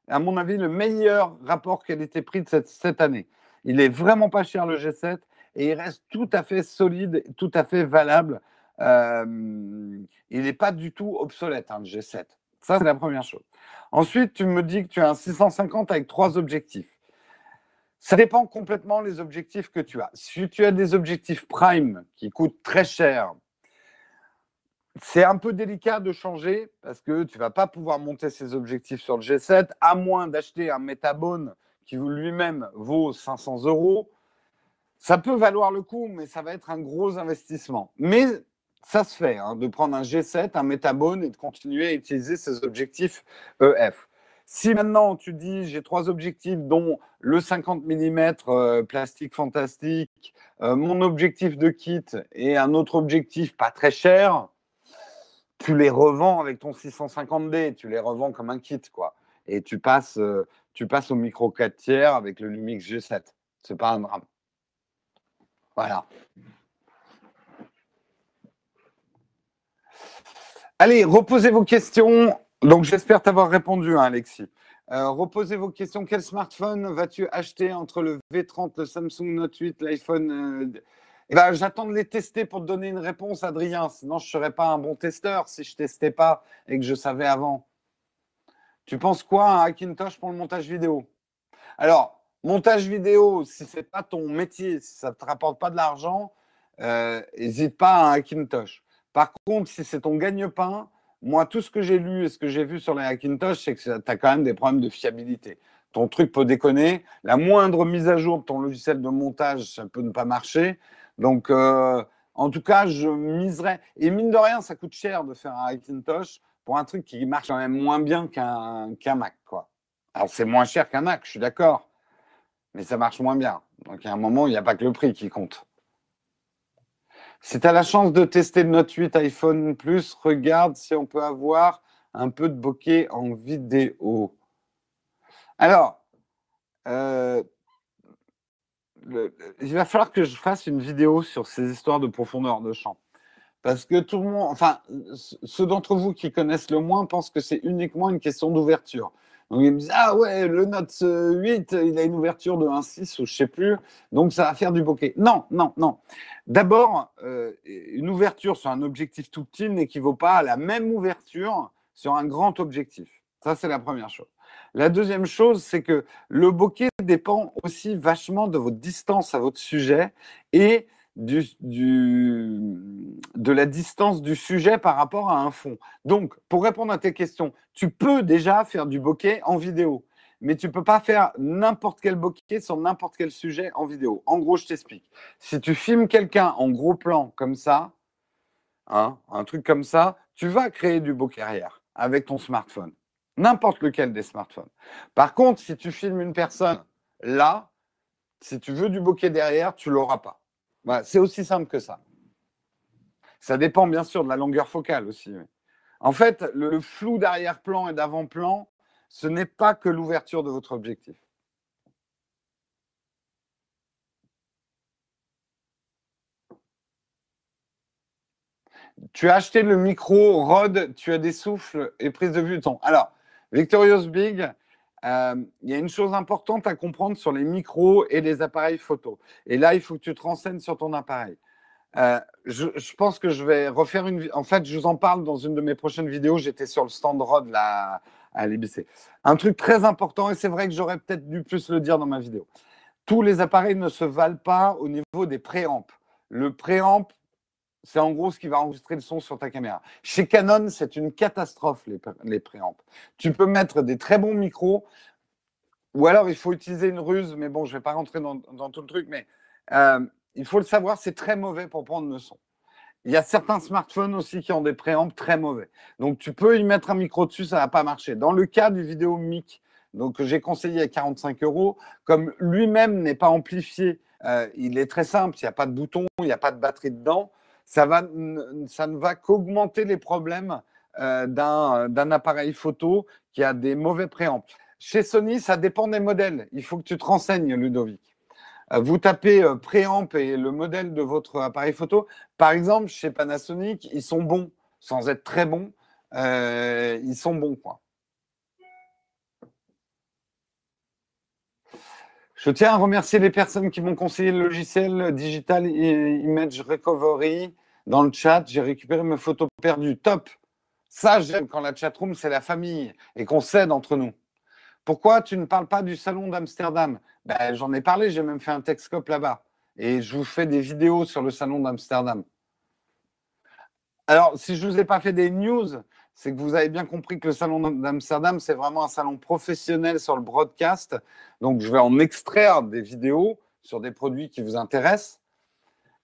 à mon avis, le meilleur rapport qualité-prix de cette, cette année. Il est vraiment pas cher le G7 et il reste tout à fait solide, tout à fait valable. Euh, il n'est pas du tout obsolète, hein, le G7. Ça, c'est la première chose. Ensuite, tu me dis que tu as un 650 avec trois objectifs. Ça dépend complètement des objectifs que tu as. Si tu as des objectifs prime qui coûtent très cher, c'est un peu délicat de changer parce que tu ne vas pas pouvoir monter ces objectifs sur le G7 à moins d'acheter un Metabone qui lui-même vaut 500 euros. Ça peut valoir le coup, mais ça va être un gros investissement. Mais ça se fait, hein, de prendre un G7, un métabone et de continuer à utiliser ces objectifs EF. Si maintenant tu dis j'ai trois objectifs, dont le 50 mm euh, plastique fantastique, euh, mon objectif de kit et un autre objectif pas très cher, tu les revends avec ton 650D, tu les revends comme un kit, quoi. Et tu passes, euh, tu passes au micro 4 tiers avec le Lumix G7. C'est pas un drame. Voilà. Allez, reposez vos questions. Donc, j'espère t'avoir répondu, hein, Alexis. Euh, reposez vos questions. Quel smartphone vas-tu acheter entre le V30, le Samsung Note 8, l'iPhone euh, eh ben, J'attends de les tester pour te donner une réponse, Adrien. Sinon, je ne serais pas un bon testeur si je ne testais pas et que je savais avant. Tu penses quoi un Hackintosh pour le montage vidéo? Alors, montage vidéo, si ce n'est pas ton métier, si ça ne te rapporte pas de l'argent, n'hésite euh, pas à un Hackintosh. Par contre, si c'est ton gagne-pain, moi, tout ce que j'ai lu et ce que j'ai vu sur les Hackintosh, c'est que tu as quand même des problèmes de fiabilité. Ton truc peut déconner. La moindre mise à jour de ton logiciel de montage, ça peut ne pas marcher. Donc, euh, en tout cas, je miserais. Et mine de rien, ça coûte cher de faire un Hackintosh pour un truc qui marche quand même moins bien qu'un Mac. Quoi. Alors, c'est moins cher qu'un Mac, je suis d'accord. Mais ça marche moins bien. Donc, il y a un moment, il n'y a pas que le prix qui compte. Si tu as la chance de tester le Note 8 iPhone Plus, regarde si on peut avoir un peu de bokeh en vidéo. Alors, euh, il va falloir que je fasse une vidéo sur ces histoires de profondeur de champ. Parce que tout le monde, enfin, ceux d'entre vous qui connaissent le moins pensent que c'est uniquement une question d'ouverture. Donc ils me disent Ah ouais, le Note 8, il a une ouverture de 1.6 ou je sais plus, donc ça va faire du bokeh. Non, non, non. D'abord, euh, une ouverture sur un objectif tout petit n'équivaut pas à la même ouverture sur un grand objectif. Ça, c'est la première chose. La deuxième chose, c'est que le bokeh dépend aussi vachement de votre distance à votre sujet et du, de la distance du sujet par rapport à un fond. Donc, pour répondre à tes questions, tu peux déjà faire du bokeh en vidéo, mais tu ne peux pas faire n'importe quel bokeh sur n'importe quel sujet en vidéo. En gros, je t'explique. Si tu filmes quelqu'un en gros plan comme ça, hein, un truc comme ça, tu vas créer du bokeh arrière avec ton smartphone. N'importe lequel des smartphones. Par contre, si tu filmes une personne là, si tu veux du bokeh derrière, tu l'auras pas c'est aussi simple que ça. Ça dépend bien sûr de la longueur focale aussi. En fait, le flou d'arrière-plan et d'avant-plan, ce n'est pas que l'ouverture de votre objectif. Tu as acheté le micro Rode, tu as des souffles et prise de vue de ton. Alors, Victorious Big, euh, il y a une chose importante à comprendre sur les micros et les appareils photo. Et là, il faut que tu te renseignes sur ton appareil. Euh, je, pense que je vais refaire une. En fait, je vous en parle dans une de mes prochaines vidéos. J'étais sur le stand Rod là, à l'IBC. Un truc très important, et c'est vrai que j'aurais peut-être dû plus le dire dans ma vidéo. Tous les appareils ne se valent pas au niveau des préamps. Le préamp, c'est en gros ce qui va enregistrer le son sur ta caméra. Chez Canon, c'est une catastrophe, les, préamps. Tu peux mettre des très bons micros, ou alors il faut utiliser une ruse, mais bon, je ne vais pas rentrer dans, tout le truc, mais euh, il faut le savoir, c'est très mauvais pour prendre le son. Il y a certains smartphones aussi qui ont des préamps très mauvais. Donc tu peux y mettre un micro dessus, ça ne va pas marcher. Dans le cas du vidéo mic, donc j'ai conseillé à 45 euros, comme lui-même n'est pas amplifié, euh, il est très simple, il n'y a pas de bouton, il n'y a pas de batterie dedans, ça, ne va qu'augmenter les problèmes euh, d'un appareil photo qui a des mauvais préamps. Chez Sony, ça dépend des modèles. Il faut que tu te renseignes, Ludovic. Euh, vous tapez euh, et le modèle de votre appareil photo. Par exemple, chez Panasonic, ils sont bons, sans être très bons. Euh, ils sont bons, quoi. Je tiens à remercier les personnes qui m'ont conseillé le logiciel Digital Image Recovery dans le chat. J'ai récupéré mes photos perdues. Top. Ça, j'aime quand la chatroom, c'est la famille et qu'on s'aide entre nous. Pourquoi tu ne parles pas du salon d'Amsterdam? Ben, J'en ai parlé, j'ai même fait un Texcope là-bas. Et je vous fais des vidéos sur le salon d'Amsterdam. Alors, si je ne vous ai pas fait des news, c'est que vous avez bien compris que le salon d'Amsterdam, c'est vraiment un salon professionnel sur le broadcast. Donc, je vais en extraire des vidéos sur des produits qui vous intéressent.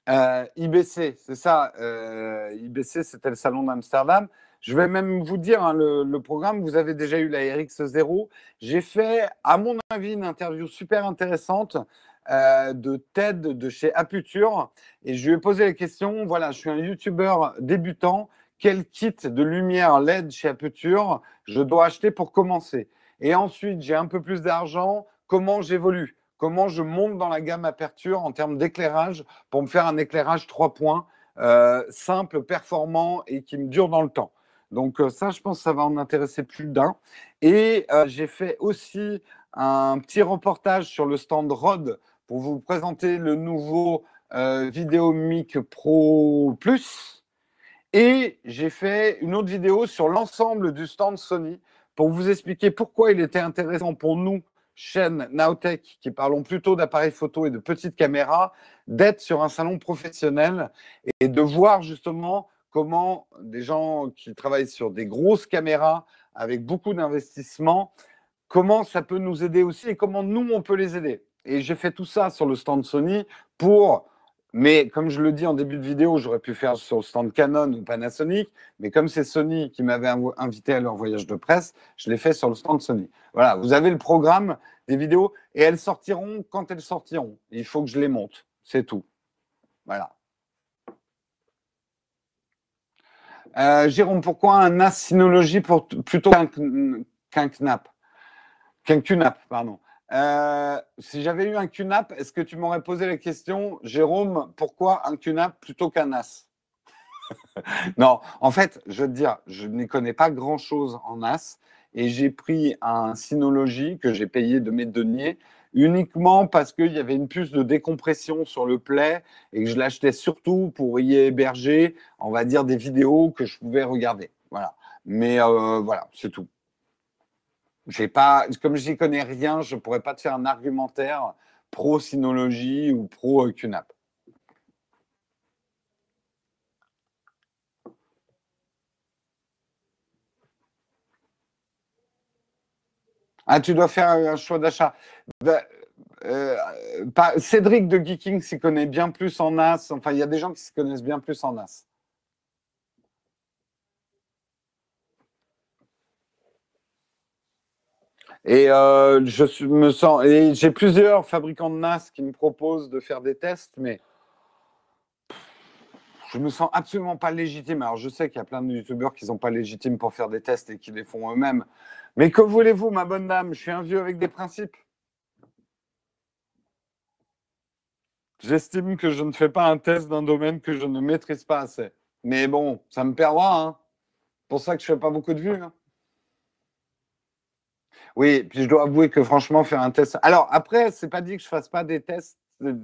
Euh, IBC, c'est ça. Euh, IBC, c'était le salon d'Amsterdam. Je vais même vous dire, hein, le, programme, vous avez déjà eu la RX0. J'ai fait, à mon avis, une interview super intéressante euh, de TED de chez Aputure. Et je lui ai posé la question, voilà, je suis un YouTuber débutant. Quel kit de lumière LED chez Aputure je dois acheter pour commencer Et ensuite, j'ai un peu plus d'argent. Comment j'évolue? Comment je monte dans la gamme Aperture en termes d'éclairage pour me faire un éclairage 3 points euh, simple, performant et qui me dure dans le temps? Donc euh, ça, je pense que ça va en intéresser plus d'un. Et euh, j'ai fait aussi un petit reportage sur le stand Rode pour vous présenter le nouveau Vidéomic Pro Plus. Et j'ai fait une autre vidéo sur l'ensemble du stand Sony pour vous expliquer pourquoi il était intéressant pour nous, chaîne Nowtech, qui parlons plutôt d'appareils photo et de petites caméras, d'être sur un salon professionnel et de voir justement comment des gens qui travaillent sur des grosses caméras avec beaucoup d'investissement, comment ça peut nous aider aussi et comment nous, on peut les aider. Et j'ai fait tout ça sur le stand Sony pour, mais comme je le dis en début de vidéo, j'aurais pu faire sur le stand Canon ou Panasonic, mais comme c'est Sony qui m'avait invité à leur voyage de presse, je l'ai fait sur le stand Sony. Voilà, vous avez le programme des vidéos et elles sortiront quand elles sortiront. Il faut que je les monte, c'est tout. Voilà. Euh, Jérôme, pourquoi un NAS Synology plutôt qu'un KNAP Qu'un QNAP, pardon? Euh, si j'avais eu un QNAP, est-ce que tu m'aurais posé la question, Jérôme, pourquoi un QNAP plutôt qu'un NAS Non, en fait, je veux te dire, je n'y connais pas grand-chose en NAS et j'ai pris un Synology que j'ai payé de mes deniers uniquement parce qu'il y avait une puce de décompression sur le Play et que je l'achetais surtout pour y héberger, on va dire, des vidéos que je pouvais regarder. Voilà. Mais euh, voilà, c'est tout. J'ai pas, comme je n'y connais rien, je pourrais pas te faire un argumentaire pro Synology ou pro QNAP. Ah, tu dois faire un choix d'achat. Ben, euh, Cédric de Geeking s'y connaît bien plus en NAS. Enfin, il y a des gens qui s'y connaissent bien plus en NAS. Et euh, je me sens. J'ai plusieurs fabricants de NAS qui me proposent de faire des tests, mais je me sens absolument pas légitime. Alors, je sais qu'il y a plein de youtubeurs qui sont pas légitimes pour faire des tests et qui les font eux-mêmes. Mais que voulez-vous, ma bonne dame? Je suis un vieux avec des principes. J'estime que je ne fais pas un test d'un domaine que je ne maîtrise pas assez. Mais bon, ça me perdra. Hein. pour ça que je fais pas beaucoup de vues. Hein. Oui, puis je dois avouer que franchement, faire un test. Alors après, c'est pas dit que je fasse pas des tests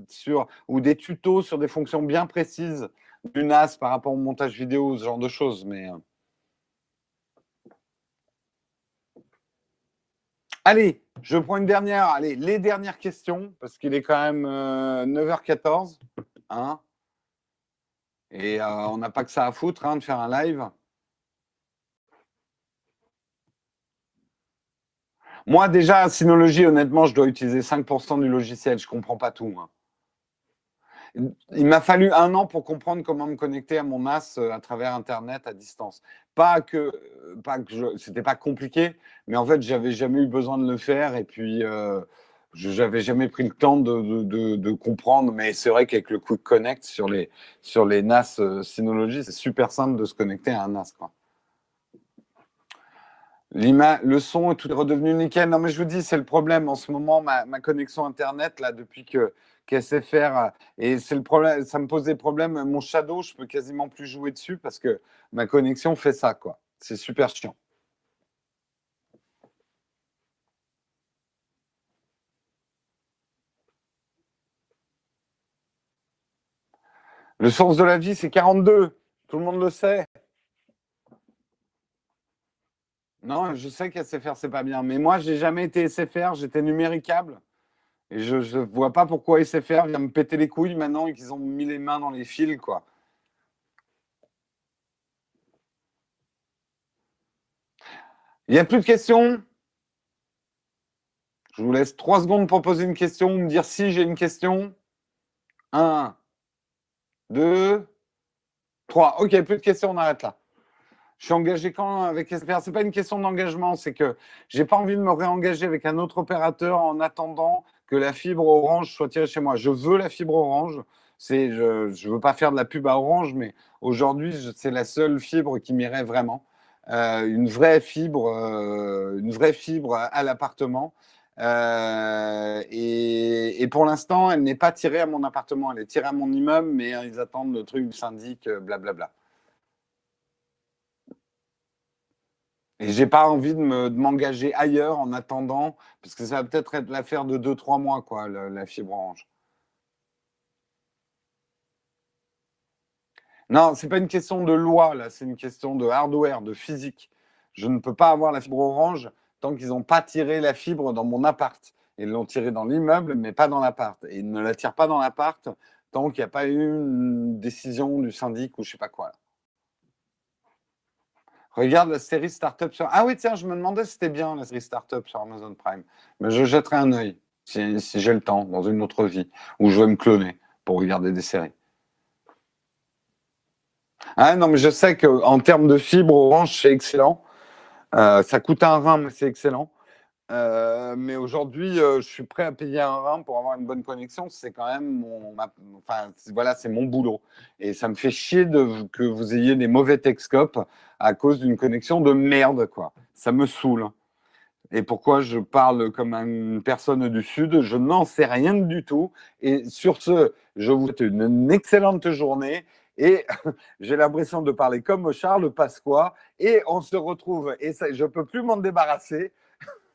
sur, ou des tutos sur des fonctions bien précises du NAS par rapport au montage vidéo, ce genre de choses. Mais euh. Allez, je prends une dernière. Allez, les dernières questions, parce qu'il est quand même 9h14. Euh, hein et euh, on n'a pas que ça à foutre hein, de faire un live. Moi, déjà, Synology, honnêtement, je dois utiliser 5% du logiciel. Je ne comprends pas tout. Hein. Il m'a fallu un an pour comprendre comment me connecter à mon NAS euh, à travers Internet à distance. Pas que, pas que c'était pas compliqué, mais en fait, j'avais jamais eu besoin de le faire et puis euh, je n'avais jamais pris le temps de, comprendre. Mais c'est vrai qu'avec le Quick Connect sur les, sur les NAS euh, Synology, c'est super simple de se connecter à un NAS. Quoi. Le son est tout redevenu nickel. Non, mais je vous dis, c'est le problème. En ce moment, ma, connexion Internet, là, depuis que. Euh, et c'est ça me pose des problèmes. Mon Shadow, je peux quasiment plus jouer dessus parce que ma connexion fait ça, quoi. C'est super chiant. Le sens de la vie, c'est 42. Tout le monde le sait. Non, je sais qu'SFR, c'est pas bien. Mais moi, j'ai jamais été SFR, j'étais numéricable. Et je ne vois pas pourquoi SFR vient me péter les couilles maintenant et qu'ils ont mis les mains dans les fils, quoi. Il n'y a plus de questions? Je vous laisse trois secondes pour poser une question me dire si j'ai une question. Un, deux, trois. Ok, plus de questions, on arrête là. Je suis engagé quand avec SFR C'est pas une question d'engagement, c'est que j'ai pas envie de me réengager avec un autre opérateur en attendant que la fibre orange soit tirée chez moi. Je veux la fibre orange. C'est, je ne veux pas faire de la pub à orange, mais aujourd'hui, c'est la seule fibre qui m'irait vraiment. Euh, une vraie fibre, euh, une vraie fibre à l'appartement. Euh, et, pour l'instant, elle n'est pas tirée à mon appartement, elle est tirée à mon immeuble, mais ils attendent le truc syndic, blablabla. Et j'ai pas envie de m'engager ailleurs en attendant, parce que ça va peut-être être, l'affaire de 2-3 mois, quoi, la, fibre orange. Non, c'est pas une question de loi, là, c'est une question de hardware, de physique. Je ne peux pas avoir la fibre orange tant qu'ils n'ont pas tiré la fibre dans mon appart. Ils l'ont tirée dans l'immeuble, mais pas dans l'appart. Et ils ne la tirent pas dans l'appart tant qu'il n'y a pas eu une décision du syndic ou je sais pas quoi. Regarde la série Startup sur. Ah oui, tiens, je me demandais si c'était bien la série Startup sur Amazon Prime. Mais je jetterai un œil si, j'ai le temps dans une autre vie où je vais me cloner pour regarder des séries. Ah non, mais je sais qu'en termes de fibre orange, c'est excellent. Euh, ça coûte un rein, mais c'est excellent. Euh, mais aujourd'hui, euh, je suis prêt à payer un rein pour avoir une bonne connexion. C'est quand même mon, enfin, voilà, c'est mon boulot. Et ça me fait chier de, que vous ayez des mauvais Texcopes à cause d'une connexion de merde, quoi. Ça me saoule. Et pourquoi je parle comme une personne du Sud? Je n'en sais rien du tout. Et sur ce, je vous souhaite une excellente journée. Et j'ai l'impression de parler comme Charles Pasqua. Et on se retrouve, et je ne peux plus m'en débarrasser.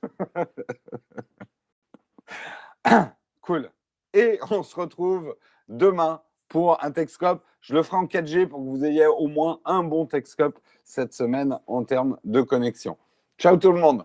cool. Et on se retrouve demain pour un Texcope. Je le ferai en 4G pour que vous ayez au moins un bon Texcope cette semaine en termes de connexion. Ciao tout le monde